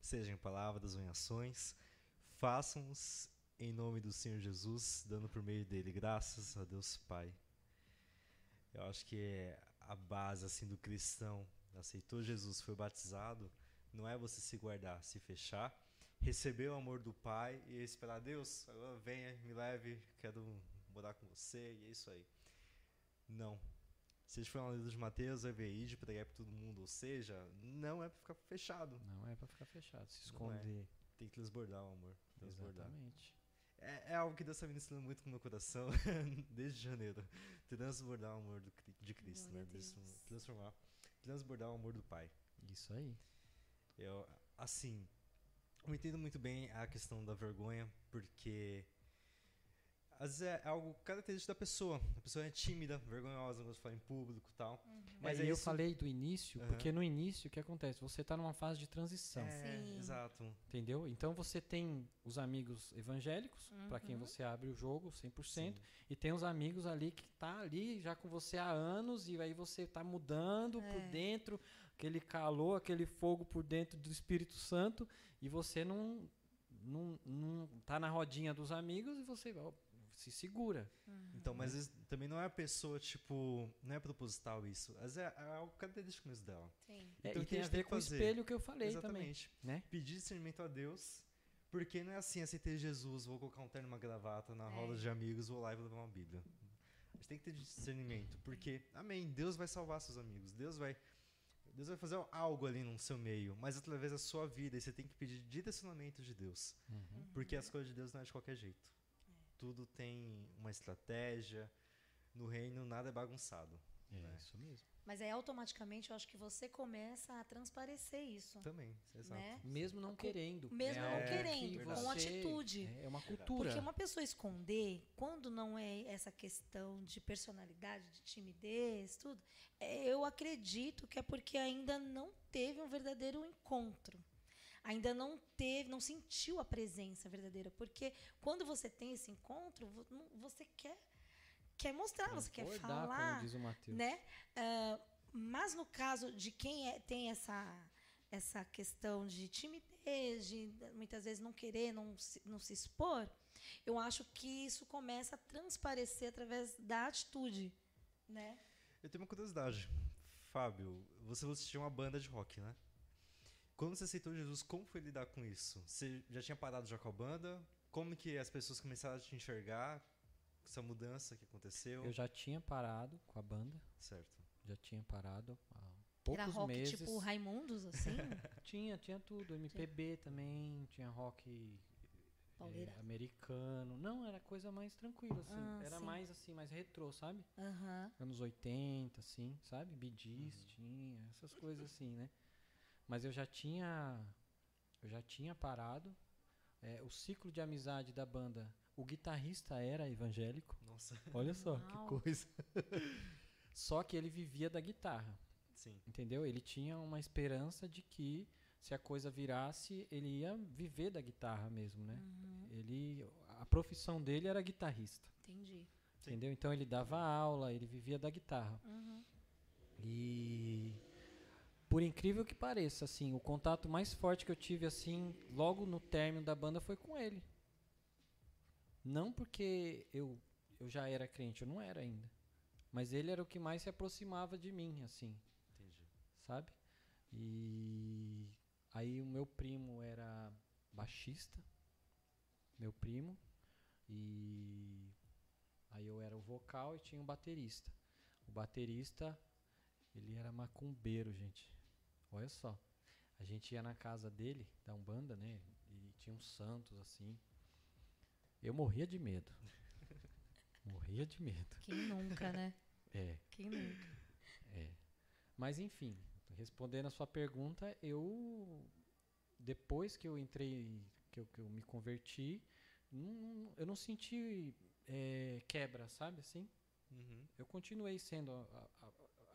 seja em palavras ou em ações, façam-os em nome do Senhor Jesus, dando por meio dele graças a Deus Pai. Eu acho que é a base assim do cristão, aceitou Jesus, foi batizado, não é você se guardar, se fechar, receber o amor do Pai e esperar Deus, agora venha, me leve, quero morar com você e é isso aí. Não. Se a gente for na livro de Mateus, vai ver de pregar para todo mundo, ou seja, não é para ficar fechado. Não é para ficar fechado, se é. esconder. Tem que transbordar o amor. Transbordar. Exatamente. É, é algo que Deus está ministrando muito no meu coração desde janeiro. Transbordar o amor do de Cristo, né? Transformar. Transbordar o amor do Pai. Isso aí. Eu, assim, eu entendo muito bem a questão da vergonha, porque às vezes é algo característico da pessoa. A pessoa é tímida, vergonhosa, não gosta de falar em público e tal. Mas Mas aí é eu isso- falei do início, Aham. porque no início o que acontece? Você está numa fase de transição, É, Sim. exato. entendeu? Então você tem os amigos evangélicos, para quem Uhum. você abre o jogo 100%, Sim. e tem os amigos ali que tá ali já com você há anos e aí você tá mudando por É. dentro, aquele calor, aquele fogo por dentro do Espírito Santo e você não não, não tá na rodinha dos amigos e você se segura. Então, mas vezes também não é a pessoa, tipo, não é proposital isso. Vezes é, é algo característico mesmo dela. Sim. É, Então, e o que tem a ver com o espelho que eu falei Exatamente. também, né? Pedir discernimento a Deus, porque não é assim, aceitei Jesus, vou colocar um terno e uma gravata na roda É. de amigos, vou lá e vou levar uma Bíblia. A gente tem que ter discernimento, porque, amém, Deus vai salvar seus amigos, Deus vai, Deus vai fazer algo ali no seu meio, mas através da sua vida, e você tem que pedir direcionamento de Deus, Uhum. porque as coisas de Deus não é de qualquer jeito. Tudo tem uma estratégia, no reino nada é bagunçado. É É. isso mesmo. Mas aí automaticamente eu acho que você começa a transparecer isso. Também, exato. Né? Mesmo não querendo. Mesmo é não querendo, que com atitude. É uma cultura. Porque uma pessoa esconder, quando não é essa questão de personalidade, de timidez, tudo, é, eu acredito que é porque ainda não teve um verdadeiro encontro. Ainda não teve, não sentiu a presença verdadeira. Porque quando você tem esse encontro, você quer, quer mostrar, você quer falar como diz o Mateus. né? Ah, mas no caso de quem é- tem essa essa questão de timidez, de muitas vezes não querer, não se, não se expor, eu acho que isso começa a transparecer através da atitude, né? Eu tenho uma curiosidade. Fábio, você assistiu uma banda de rock, né? Quando você aceitou Jesus, como foi lidar com isso? Você já tinha parado já com a banda? Como que as pessoas começaram a te enxergar? Essa mudança que aconteceu? Eu já tinha parado com a banda, Certo. já tinha parado há poucos Era rock meses. tipo Raimundos, assim? Tinha, tinha tudo. MPB também, tinha rock Pauleira. americano. Não, era coisa mais tranquila, assim. Ah, era sim. mais assim, mais retrô, sabe? Aham. Anos 80, assim, sabe? Bidis Uhum. tinha, essas coisas assim, né? Mas eu já tinha. Eu já tinha parado. É, o ciclo de amizade da banda. O guitarrista era evangélico. Nossa, Olha só. Uau. que coisa. Só que ele vivia da guitarra. Sim. Entendeu? Ele tinha uma esperança de que se a coisa virasse, ele ia viver da guitarra mesmo, né? Uhum. Ele, a profissão dele era guitarrista, Entendi. Sim. entendeu? Então ele dava aula, ele vivia da guitarra. Uhum. E por incrível que pareça, assim, o contato mais forte que eu tive assim, logo no término da banda foi com ele. Não porque eu eu já era crente, eu não era ainda. Mas ele era o que mais se aproximava de mim, assim Entendi. sabe? E aí o meu primo era baixista, meu primo, e aí eu era o vocal e tinha um baterista. O baterista, ele era macumbeiro, gente. Olha só. A gente ia na casa dele, da Umbanda, né? E tinha uns santos assim. Eu morria de medo. morria de medo. Quem nunca, né? É. Quem nunca? É. Mas enfim, respondendo a sua pergunta, eu depois que eu entrei, que eu, que eu me converti, não- eu não senti é, quebra, sabe assim? Uhum. Eu continuei sendo a, a-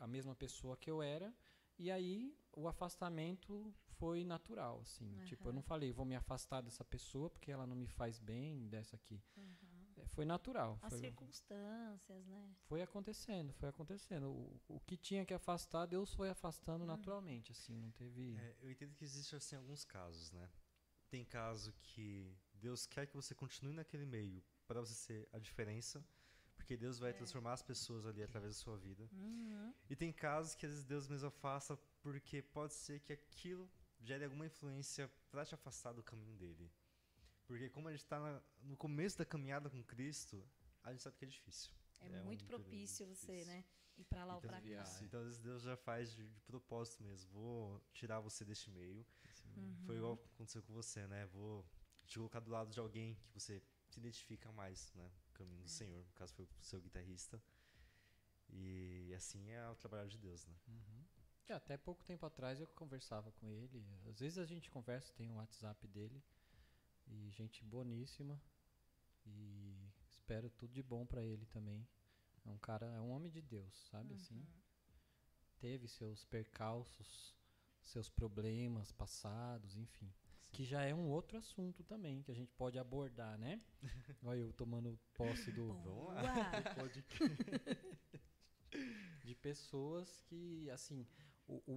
a mesma pessoa que eu era e aí o afastamento foi natural, assim. Tipo, eu não falei, vou me afastar dessa pessoa porque ela não me faz bem, dessa aqui. Uhum. é, foi natural. As Foi, circunstâncias, né? foi acontecendo, foi acontecendo. O, o que tinha que afastar, Deus foi afastando Hum. naturalmente, assim, não teve. É, eu entendo que existe assim alguns casos, né? Tem caso que Deus quer que você continue naquele meio para você ser a diferença, porque Deus vai É. transformar as pessoas ali através da sua vida. Uhum. E tem casos que às vezes Deus mesmo afasta porque pode ser que aquilo gere alguma influência para te afastar do caminho dele. Porque como a gente está no começo da caminhada com Cristo, a gente sabe que é difícil. É, É um muito período propício você, difícil. né? Ir pra lá ou Então, pra cá. Então às vezes Deus já faz de, de propósito mesmo. Vou tirar você deste meio. Uhum. Foi igual aconteceu com você, né? Vou te colocar do lado de alguém que você se identifica mais, né? Caminho do É. Senhor, no caso foi o seu guitarrista. E assim é o trabalho de Deus, né? Uhum. É, até pouco tempo atrás eu conversava com ele. Às vezes a gente conversa, tem o WhatsApp dele. E gente boníssima. E espero tudo de bom pra ele também. É um cara, é um homem de Deus, sabe assim? Uhum. Teve seus percalços, seus problemas passados, enfim. Que já é um outro assunto também que a gente pode abordar, né? Olha eu tomando posse do, Vamos lá. De pessoas que assim o, o-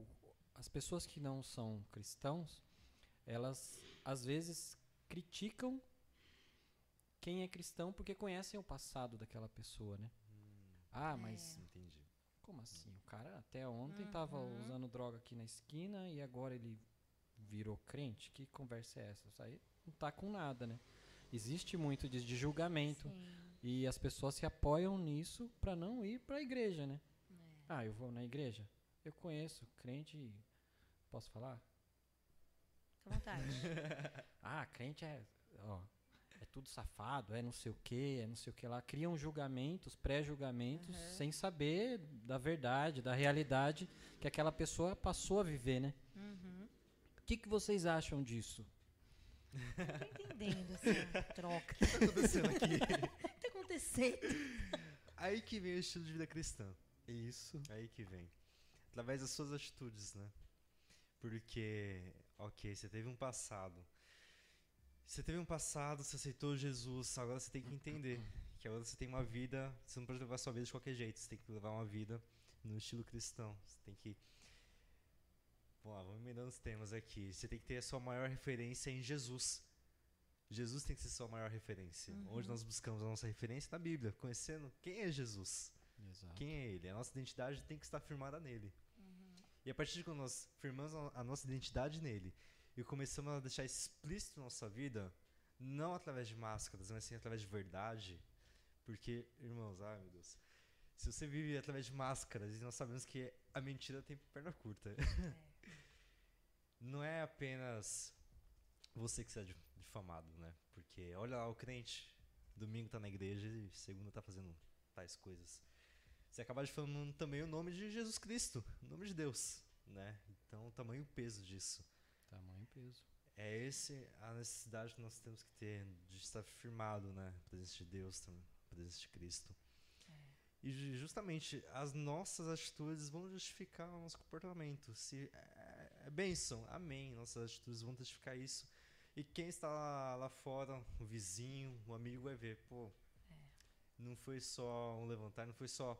o- as pessoas que não são cristãos elas às vezes criticam quem é cristão porque conhecem o passado daquela pessoa né ah mas É. Entendi. como assim o cara até ontem estava Uhum. usando droga aqui na esquina e agora ele virou crente que conversa é essa isso aí não tá com nada né existe muito de, de julgamento Sim, e as pessoas se apoiam nisso para não ir para a igreja, né? é. Ah, eu vou na igreja. Eu conheço crente. Posso falar? Fica à vontade. Ah, crente é, ó, é tudo safado, é não sei o que, é não sei o que lá. Criam julgamentos, pré-julgamentos, Aham. sem saber da verdade, da realidade que aquela pessoa passou a viver, né? Uhum. O que, que vocês acham disso? Não tô entendendo essa troca. O que tá acontecendo aqui? O que tá acontecendo? Aí que vem o estilo de vida cristã. Isso. Aí que vem. Através das suas atitudes, né? Porque, ok, você teve um passado. Você teve um passado, você aceitou Jesus, agora você tem que entender que agora você tem uma vida, você não pode levar sua vida de qualquer jeito, você tem que levar uma vida no estilo cristão. Você tem que. Vamos lá, vamos emendando os temas aqui. Você tem que ter a sua maior referência em Jesus. Jesus tem que ser sua maior referência. Onde Uhum. nós buscamos a nossa referência na Bíblia, conhecendo quem é Jesus. Exato. Quem é ele? A nossa identidade tem que estar firmada nele. Uhum. E a partir de quando nós firmamos a nossa identidade nele e começamos a deixar explícito nossa vida, não através de máscaras, mas sim através de verdade, porque, irmãos, ai meu Deus, se você vive através de máscaras e nós sabemos que a mentira tem perna curta, não é apenas você que será dif- difamado, né? Porque olha lá o crente, domingo tá na igreja e segunda tá fazendo tais coisas. Você acaba difamando também o nome de Jesus Cristo, o nome de Deus, né? Então, o tamanho e o peso disso. Tamanho e peso. É esse a necessidade que nós temos que ter de estar firmado, né? A presença de Deus, a presença de Cristo. E ju- justamente as nossas atitudes vão justificar o nosso comportamento. Se é, é bênção, amém. Nossas atitudes vão testificar isso. E quem está lá, lá fora, o vizinho, o amigo vai ver, pô, não foi só um levantar, não foi só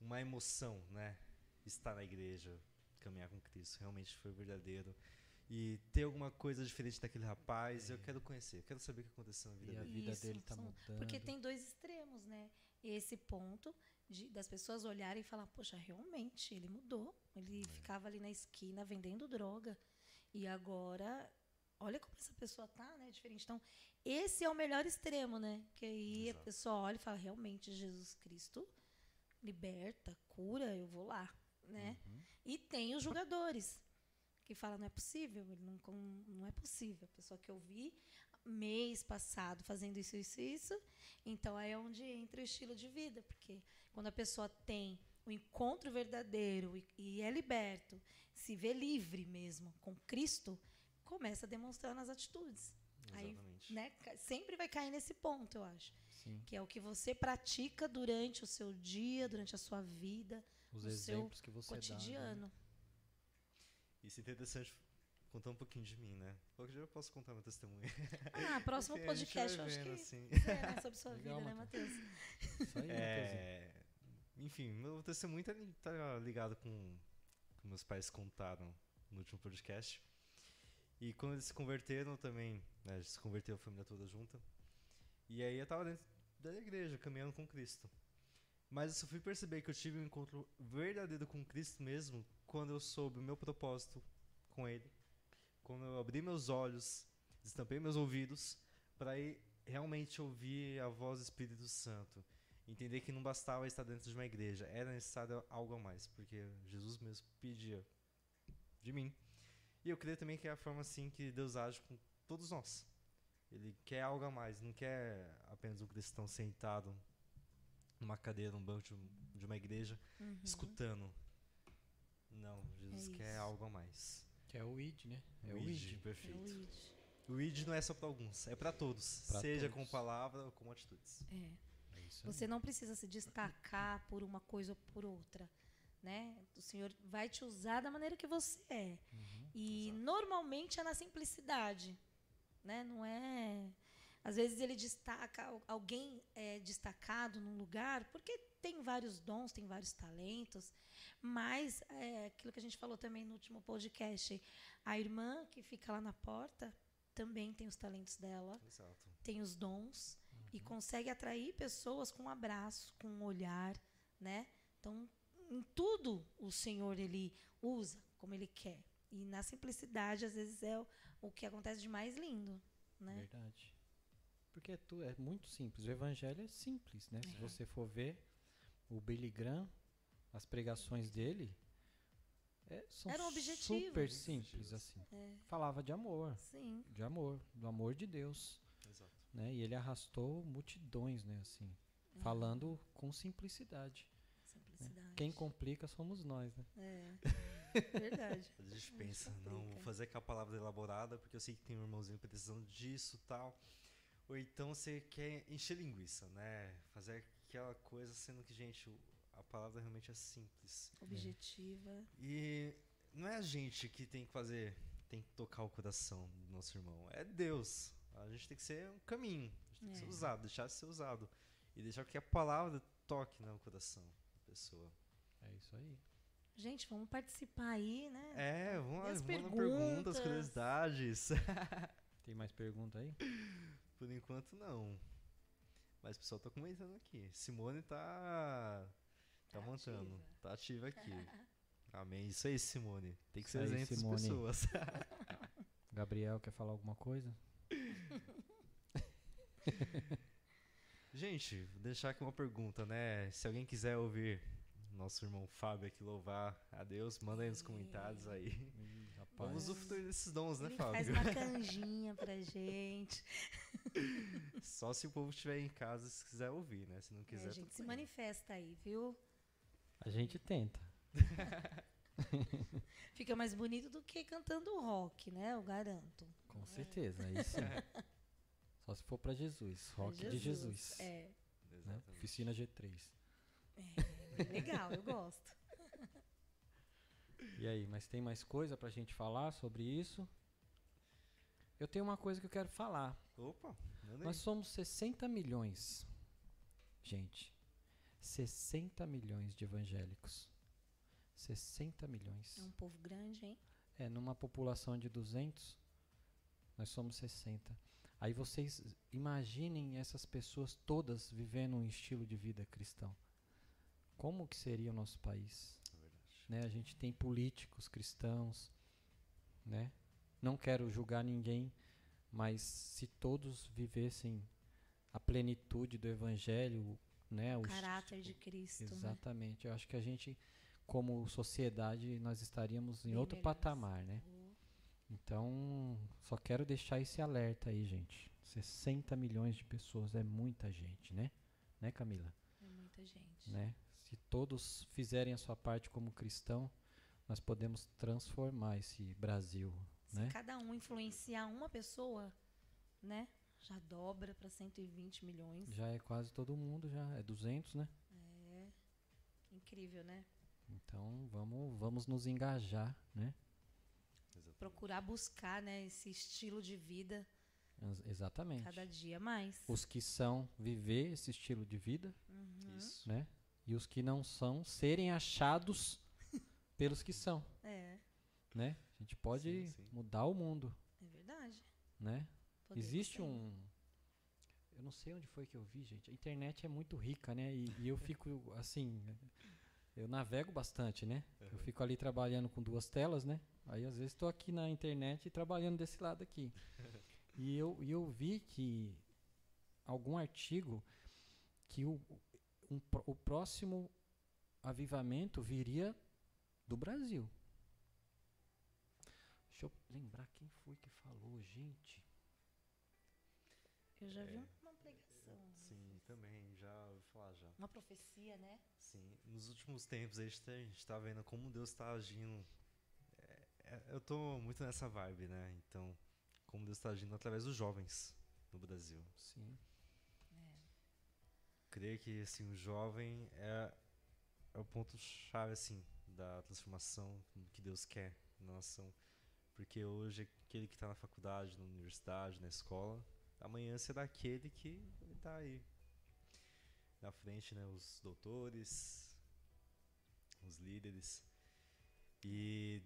uma emoção, né? Estar na igreja, caminhar com Cristo, realmente foi verdadeiro. E ter alguma coisa diferente daquele rapaz, eu quero conhecer, eu quero saber o que aconteceu na vida E a dele. vida Isso, dele tá são- mudando. Porque tem dois extremos, né? Esse ponto de, das pessoas olharem e falar, poxa, realmente, ele mudou. Ele ficava ali na esquina vendendo droga. E agora, olha como essa pessoa tá, né? Diferente. Então, esse é o melhor extremo, né? Que aí Exato. a pessoa olha e fala, realmente, Jesus Cristo liberta, cura, eu vou lá, né? Uhum. E tem os jogadores que falam, não é possível, ele não, não é possível. A pessoa que eu vi mês passado fazendo isso, isso, isso. Então aí é onde entra o estilo de vida, porque quando a pessoa tem o encontro verdadeiro e, e é liberto, se vê livre mesmo com Cristo, começa a demonstrar nas atitudes. Aí, Exatamente. né, ca- sempre vai cair nesse ponto, eu acho, Sim. que é o que você pratica durante o seu dia, durante a sua vida, Os no seu exemplos que você dá. né? cotidiano. Isso é interessante contar um pouquinho de mim, né? Qualquer dia eu posso contar meu testemunho. Ah, próximo podcast, eu acho vendo, que assim. é, né, sobre sua Legal, vida, né, Matheus. Matheus? Isso aí. É, enfim, meu testemunho li- tá ligado com com meus pais contaram no último podcast. E quando eles se converteram também, né, gente se converteu a família toda junta. E aí eu tava dentro da igreja, caminhando com Cristo. Mas eu só fui perceber que eu tive um encontro verdadeiro com Cristo mesmo quando eu soube o meu propósito com Ele. Quando eu abri meus olhos, destampei meus ouvidos para realmente ouvir a voz do Espírito Santo. Entender que não bastava estar dentro de uma igreja, era necessário algo a mais, porque Jesus mesmo pedia de mim. E eu creio também que é a forma assim que Deus age com todos nós. Ele quer algo a mais, não quer apenas um cristão sentado numa cadeira, num banco de, um- uma igreja, Uhum. escutando. Não, Jesus É quer algo a mais. Que é o ID, né? É o o ID. ID, É perfeito. o ID. O ID não é só para alguns, é para todos, Pra seja todos. com palavra ou com atitudes. É. Isso aí. Você não precisa se destacar por uma coisa ou por outra, né? O Senhor vai te usar da maneira que você é. Uhum. E Exato. normalmente é na simplicidade, né? Não é. Às vezes ele destaca al- alguém é destacado num lugar porque tem vários dons, tem vários talentos, mas é aquilo que a gente falou também no último podcast, a irmã que fica lá na porta também tem os talentos dela, Exato. tem os dons e Uhum. consegue atrair pessoas com um abraço, com um olhar, né? Então, em tudo o Senhor ele usa como ele quer. E na simplicidade, às vezes é o, o que acontece de mais lindo, né? Verdade. Porque é, tu, é muito simples. O evangelho é simples, né? Se É. você for ver o Billy Graham, as pregações dele é, são Eram objetivos. super simples, assim. É, Falava de amor, sim. de amor, do amor de Deus, Exato. Né? E ele arrastou multidões, né? Assim, É. falando com simplicidade. Simplicidade. Quem complica somos nós, né? É. Verdade. A gente pensa, não, vou fazer aquela palavra elaborada porque eu sei que tem um irmãozinho precisando disso tal. Ou então você quer encher linguiça, né? Fazer aquela coisa, sendo que, gente, a palavra realmente é simples. Objetiva. E não é a gente que tem que fazer, tem que tocar o coração do nosso irmão. É Deus. A gente tem que ser um caminho. A gente tem que ser É. usado, deixar de ser usado. E deixar que a palavra toque no coração da pessoa. É isso aí. Gente, vamos participar aí, né? É, vamos lá, perguntas, perguntas? curiosidades. Tem mais pergunta aí? Por enquanto não. Mas o pessoal tá comentando aqui. Simone tá. Tá, Tá montando. ativa. Tá ativa aqui. Amém. Isso aí, Simone. Tem que Isso ser exemplo de Simone. pessoas. Gabriel quer falar alguma coisa? Gente, vou deixar aqui uma pergunta, né? Se alguém quiser ouvir nosso irmão Fábio aqui louvar a Deus, manda aí nos comentários aí. Ih, rapaz. Vamos usufruir desses dons, né, Ele faz Fábio? uma canjinha pra gente. Só se o povo estiver em casa se quiser ouvir, né? Se não É, quiser. a gente se bem. manifesta aí, viu? A gente tenta. Fica mais bonito do que cantando rock, né? Eu garanto. Com certeza, aí sim. Só se for pra Jesus. Rock de Jesus. É, né? Oficina G3. é legal, eu gosto. E aí, mas tem mais coisa pra gente falar sobre isso? Eu tenho uma coisa que eu quero falar. Opa. Nós somos 60 milhões. Gente, 60 milhões de evangélicos. 60 milhões. É um povo grande, hein? É, numa população de 200, nós somos 60. Aí vocês imaginem essas pessoas todas vivendo um estilo de vida cristão. Como que seria o nosso país? É. Né? A gente tem políticos cristãos, né? Não quero julgar ninguém, mas se todos vivessem a plenitude do evangelho, né? O o caráter de Cristo. né? Exatamente. Eu acho que a gente, como sociedade, nós estaríamos em Bem outro melhores. patamar, né? Então, só quero deixar esse alerta aí, gente. 60 milhões de pessoas é muita gente, né? Né, Camila? É muita gente. Né? Se todos fizerem a sua parte como cristão, nós podemos transformar esse Brasil, Se né? cada um influenciar uma pessoa, né? Já dobra para 120 milhões. Já é quase todo mundo, já é 200, né? É incrível, né? Então, vamos, vamos nos engajar, né? Procurar buscar, né, esse estilo de vida Ex- Exatamente. cada dia mais. Os que são viver esse estilo de vida, Isso. né? E os que não são serem achados pelos que são, É, né? A gente pode Sim, sim. mudar o mundo, é verdade. né? Existe sim. um. Eu não sei onde foi que eu vi, gente. A internet é muito rica, né? E, e eu fico assim. Eu navego bastante, né? Eu fico ali trabalhando com duas telas, né? Aí às vezes estou aqui na internet e trabalhando desse lado aqui. E eu, e eu vi que algum artigo que o, um o próximo avivamento viria do Brasil. Deixa eu lembrar quem foi que falou, gente. Eu já vi É. uma pregação, Sim, também, já ouvi falar já. uma profecia, né? Sim, nos últimos tempos a gente, tá, a gente tá vendo como Deus tá agindo. É, é, eu tô muito nessa vibe, né? Então, como Deus tá agindo através dos jovens no Brasil. Sim. Creio que assim, o jovem é, é o ponto-chave assim, da transformação que Deus quer na nação. Porque hoje aquele que está na faculdade, na universidade, na escola, amanhã será aquele que está aí na frente, né? Os doutores, os líderes. E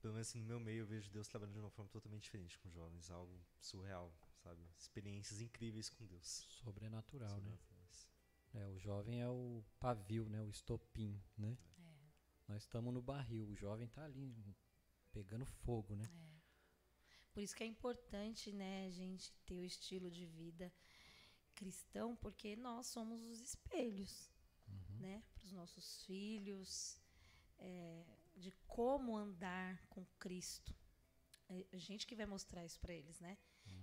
pelo menos assim, no meu meio eu vejo Deus trabalhando de uma forma totalmente diferente com jovens, algo surreal, sabe? Experiências incríveis com Deus. Sobrenatural, né? Sobrenaturais. É, o jovem é o pavio, né? O estopim, né? É, Nós estamos no barril, o jovem tá ali pegando fogo, né? é. Por isso que é importante, né, a gente ter o estilo de vida cristão, porque nós somos os espelhos, Uhum. né, para os nossos filhos, é, de como andar com Cristo. É a gente que vai mostrar isso para eles, né?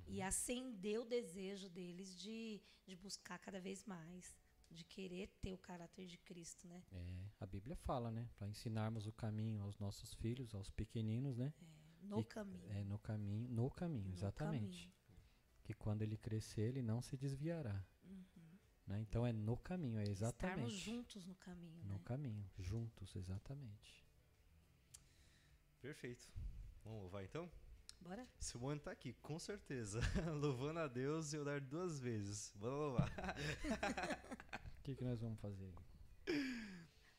E acender o desejo deles de, de buscar cada vez mais, de querer ter o caráter de Cristo, né? É, a Bíblia fala, né? Para ensinarmos o caminho aos nossos filhos, aos pequeninos, né? No E- caminho. É no caminho, no caminho, no exatamente. caminho. Que quando ele crescer, ele não se desviará. Uhum. Né? Então é no caminho, é Estarmos exatamente. juntos no caminho, No né? caminho, juntos, exatamente. Perfeito. Vamos louvar então? Bora? Simone tá aqui, com certeza. Louvando a Deus e orar duas vezes. Vamos louvar. O que, que nós vamos fazer?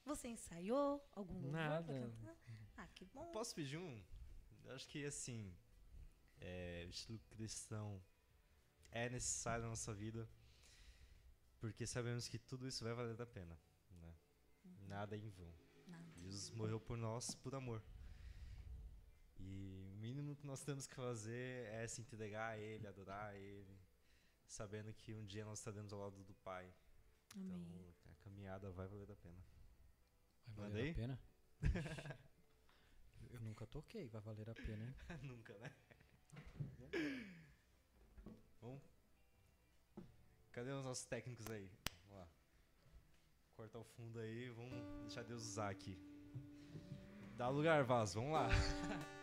Você ensaiou algum louvor Nada. Ah, que bom. Posso pedir um? Eu acho que assim, é, o estilo cristão é necessário na nossa vida, porque sabemos que tudo isso vai valer a pena. Né? Nada é em vão. Nada. Jesus morreu por nós por amor. E o mínimo que nós temos que fazer é se entregar a Ele, adorar a Ele, sabendo que um dia nós estaremos ao lado do Pai. Amém. Então a caminhada vai valer a pena. Vai valer aí? a pena? Eu nunca toquei, vai valer a pena, hein? Nunca, né? Bom, cadê os nossos técnicos aí? Vamos lá. Cortar o fundo aí, vamos deixar Deus usar aqui. Dá lugar, vaso, vamos lá.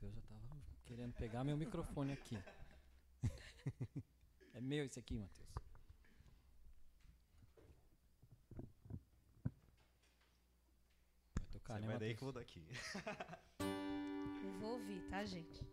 Matheus já tava querendo pegar meu microfone aqui. é meu esse aqui, Matheus. Vai tocar, Você né, vai daí que eu vou daqui. Eu vou ouvir, tá, gente?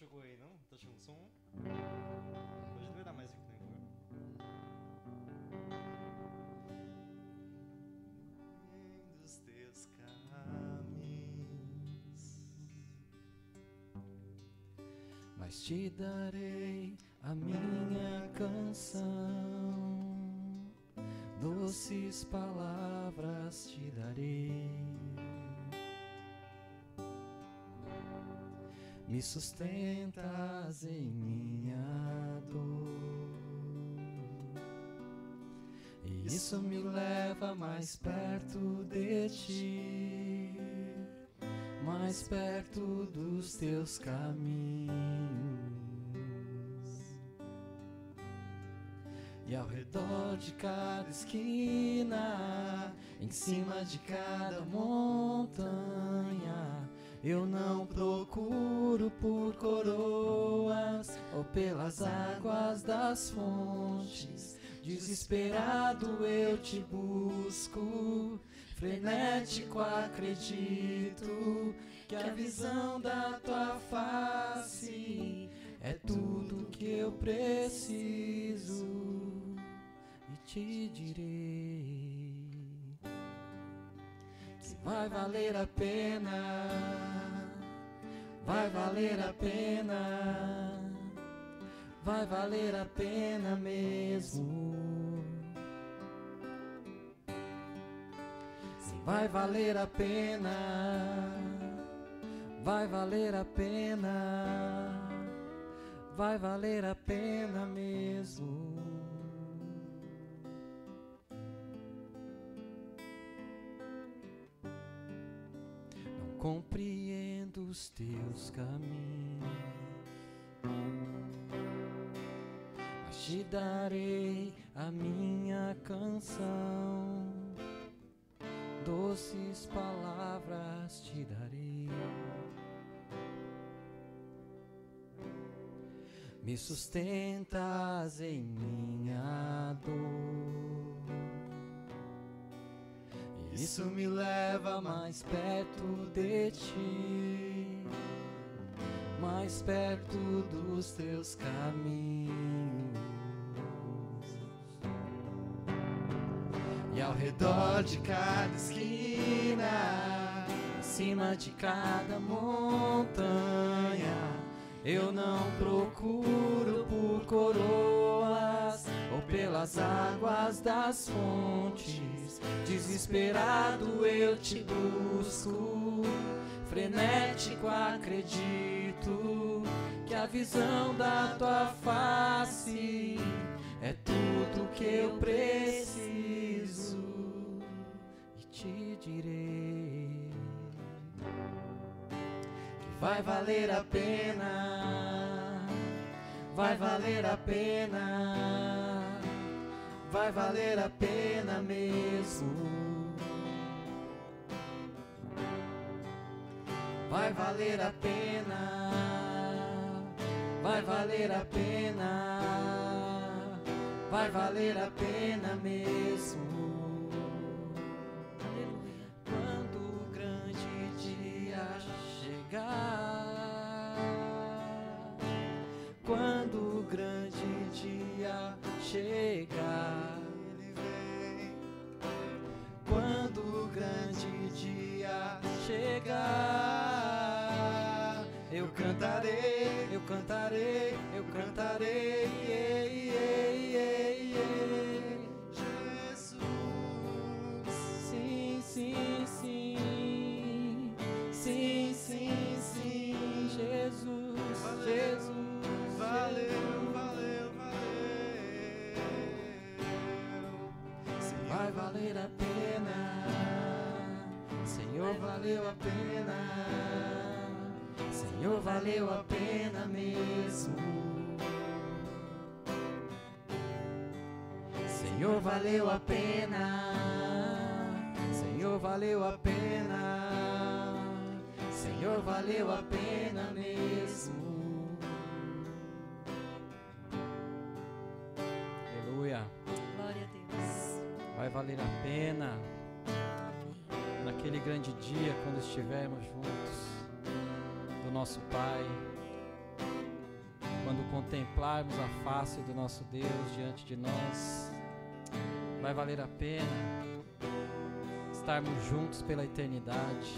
Chegou aí não? Tá chegando som? Hoje não vai dar mais aqui no dos teus caminhos. Mas te darei a minha canção, doces palavras te darei. Me sustentas em minha dor. E isso me leva mais perto de ti, mais perto dos teus caminhos. E ao redor de cada esquina, em cima de cada montanha, eu não procuro por coroas ou pelas águas das fontes. Desesperado eu te busco, frenético acredito que a visão da tua face é tudo que eu preciso e te direi vai valer a pena, vai valer a pena, vai valer a pena mesmo. Vai valer a pena, vai valer a pena vai valer a pena mesmo. Compreendo os teus caminhos, mas te darei a minha canção, doces palavras te darei. me sustentas em minha dor. Isso me leva mais perto de ti, mais perto dos teus caminhos. E ao redor de cada esquina, em cima de cada montanha eu não procuro por coroas ou pelas águas das fontes. Desesperado eu te busco, frenético acredito que a visão da tua face é tudo que eu preciso e te direi vai valer a pena, vai valer a pena, vai valer a pena mesmo. Vai valer a pena, vai valer a pena, vai valer a pena mesmo. Chegar. Quando o grande dia chegar, ele vem. Quando o grande dia chegar, pena, Senhor, valeu a pena mesmo. Senhor, valeu a pena, Senhor, valeu a pena. Senhor, valeu a pena mesmo. Aleluia. Glória a Deus. Vai valer a pena naquele grande dia quando estivermos juntos do nosso Pai. Quando contemplarmos a face do nosso Deus diante de nós, vai valer a pena estarmos juntos pela eternidade.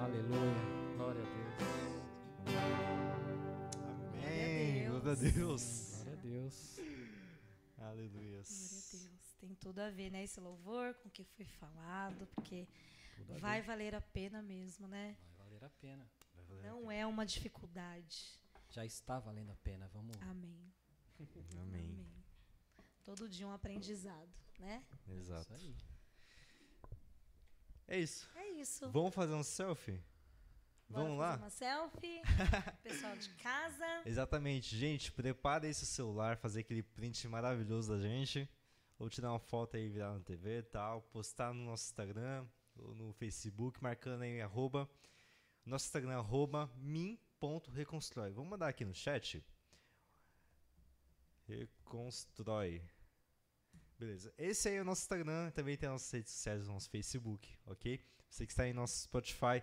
Aleluia. Glória a Deus. Amém. Glória a Deus. Glória a Deus. Aleluia. Glória a Deus. Tem tudo a ver, né? Esse louvor com o que foi falado, porque vai valer a pena mesmo, né? Vai valer a pena. Vai valer a Não é uma dificuldade. Já está valendo a pena, vamos. Amém. pena. Amém. Todo dia um aprendizado, né? Exato. Isso. É isso. É isso. Vamos fazer um selfie? Bora Vamos fazer lá? uma selfie. Pessoal de casa. Exatamente. Gente, prepare aí seu celular, fazer aquele print maravilhoso da gente. Ou tirar uma foto aí, virar na TV e tal. Postar no nosso Instagram ou no Facebook, marcando aí arroba. Nosso Instagram é arroba min.reconstrói. Vamos mandar aqui no chat. Reconstrói. Beleza. Esse aí é o nosso Instagram. Também tem as nossas redes sociais, o nosso Facebook, ok? Você que está aí no nosso Spotify,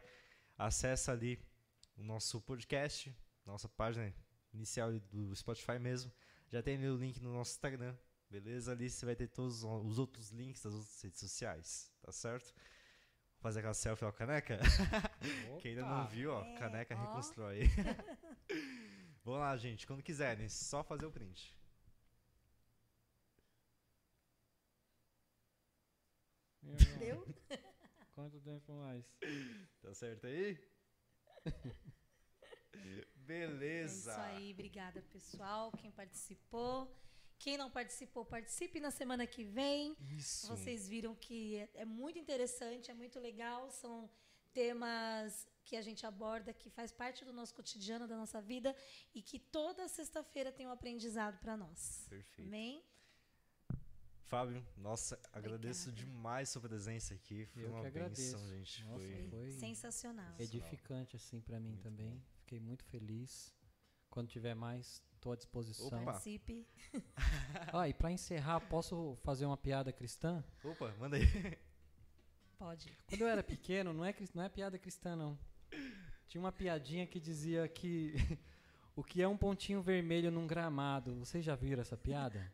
acessa ali o nosso podcast, nossa página inicial do Spotify mesmo. Já tem ali o link no nosso Instagram, beleza? Ali você vai ter todos os outros links das outras redes sociais, tá certo? Vou fazer aquela selfie, ó, caneca. Quem ainda não Opa! viu, ó, É, caneca ó. reconstrói. Vamos lá, gente, quando quiserem, só fazer o print. Deu? Quanto tempo mais? Tá certo aí? É Beleza. isso aí. Obrigada, pessoal. Quem participou. Quem não participou, participe na semana que vem. Isso. Vocês viram que é, é muito interessante, é muito legal. São temas que a gente aborda, que faz parte do nosso cotidiano, da nossa vida e que toda sexta-feira tem um aprendizado para nós. Perfeito. Amém? Fábio, nossa, agradeço Obrigada. demais sua presença aqui. Foi Eu uma que agradeço. benção, gente. Nossa, Foi... foi Sensacional. edificante assim para mim Muito também. Fiquei muito feliz. Quando tiver mais, estou à disposição. Opa. Participe. Ah, e para encerrar, posso fazer uma piada cristã? Opa, manda aí. Pode. Quando eu era pequeno, não é, não é piada cristã, não. Tinha uma piadinha que dizia que o que é um pontinho vermelho num gramado. Vocês já viram essa piada?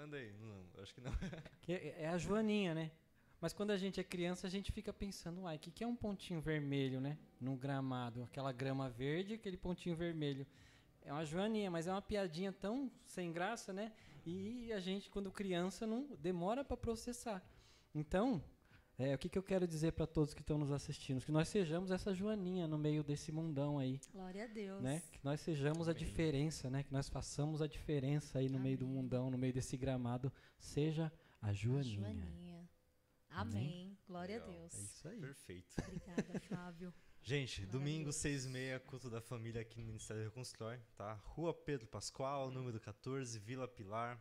Manda aí. Não, acho que não. Que é, é a Joaninha, né? Mas quando a gente é criança, a gente fica pensando, uai, o que, que é um pontinho vermelho, né? Num gramado. Aquela grama verde, aquele pontinho vermelho. É uma Joaninha, mas é uma piadinha tão sem graça, né? E a gente, quando criança, não demora para processar. Então, é, o que, que eu quero dizer para todos que estão nos assistindo? Que nós sejamos essa Joaninha no meio desse mundão aí, Glória a Deus. né? Que nós sejamos a Amém. diferença, né? Que nós façamos a diferença aí no meio do Amém. mundão, no meio desse gramado. Seja a Joaninha. Joaninha. Amém. Glória Legal. a Deus. É isso aí. Perfeito. Obrigada, Fábio. Gente, domingo, Maravilhoso. 6 e meia, culto da família aqui no Ministério Reconstrói, tá? Rua Pedro Pascoal, número 14, Vila Pilar,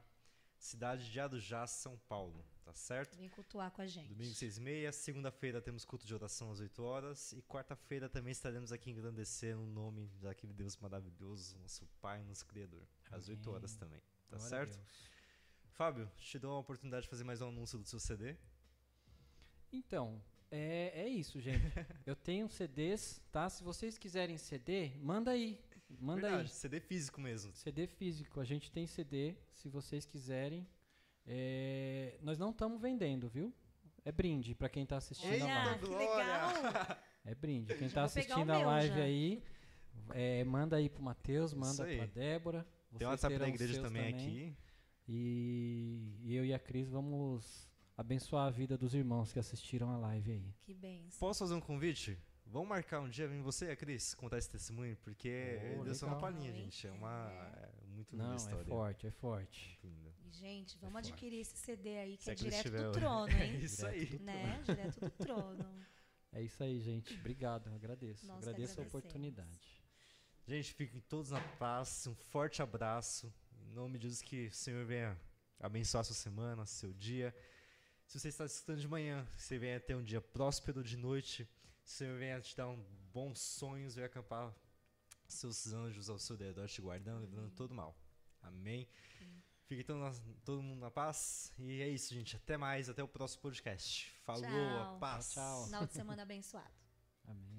cidade de Adujá, São Paulo, tá certo? Vem cultuar com a gente. Domingo, 6 e meia, segunda-feira temos culto de oração às 8 horas e quarta-feira também estaremos aqui engrandecendo o nome daquele Deus maravilhoso, nosso Pai, nosso Criador, às 8 horas também, tá Glória certo? Fábio, te dou a oportunidade de fazer mais um anúncio do seu CD. Então, é, é isso, gente. Eu tenho CDs, tá? Se vocês quiserem CD, manda aí. Manda Verdade, CD físico mesmo. aí. CD físico. A gente tem CD, se vocês quiserem. É, nós não estamos vendendo, viu? É brinde para quem tá assistindo a Olha, live. que legal. É brinde. Quem tá o assistindo a live já. aí, é, manda aí pro Matheus, manda pra Débora. Tem o WhatsApp da igreja seus também, aqui. E, e eu e a Cris vamos abençoar a vida dos irmãos que assistiram a live aí. Que benção. Posso fazer um convite? Vamos marcar um dia, vem você e a Cris contar esse testemunho, porque Oh, deu só uma legal. palhinha, gente. É uma. É muito linda a Não, é história. forte, é forte. Muito linda. E, gente, vamos forte. adquirir esse CD aí, que Se é Cris direto do trono, É hein? isso aí. Direto né? Direto do trono. É isso aí, gente. Obrigado, agradeço. Nós agradeço a oportunidade. Gente, fiquem todos na paz. Um forte abraço. Em nome de Jesus, que o Senhor venha abençoar a sua semana, seu dia. Se você está escutando de manhã, que você venha ter um dia próspero de noite. O Senhor venha te dar um bons sonhos e acampar seus anjos ao seu redor, te guardando, livrando todo mal. Amém. Fiquem todo, na- todo mundo na paz. E é isso, gente. Até mais. Até o próximo podcast. Falou, Tchau. a paz. Tchau. Final de semana abençoado. Amém.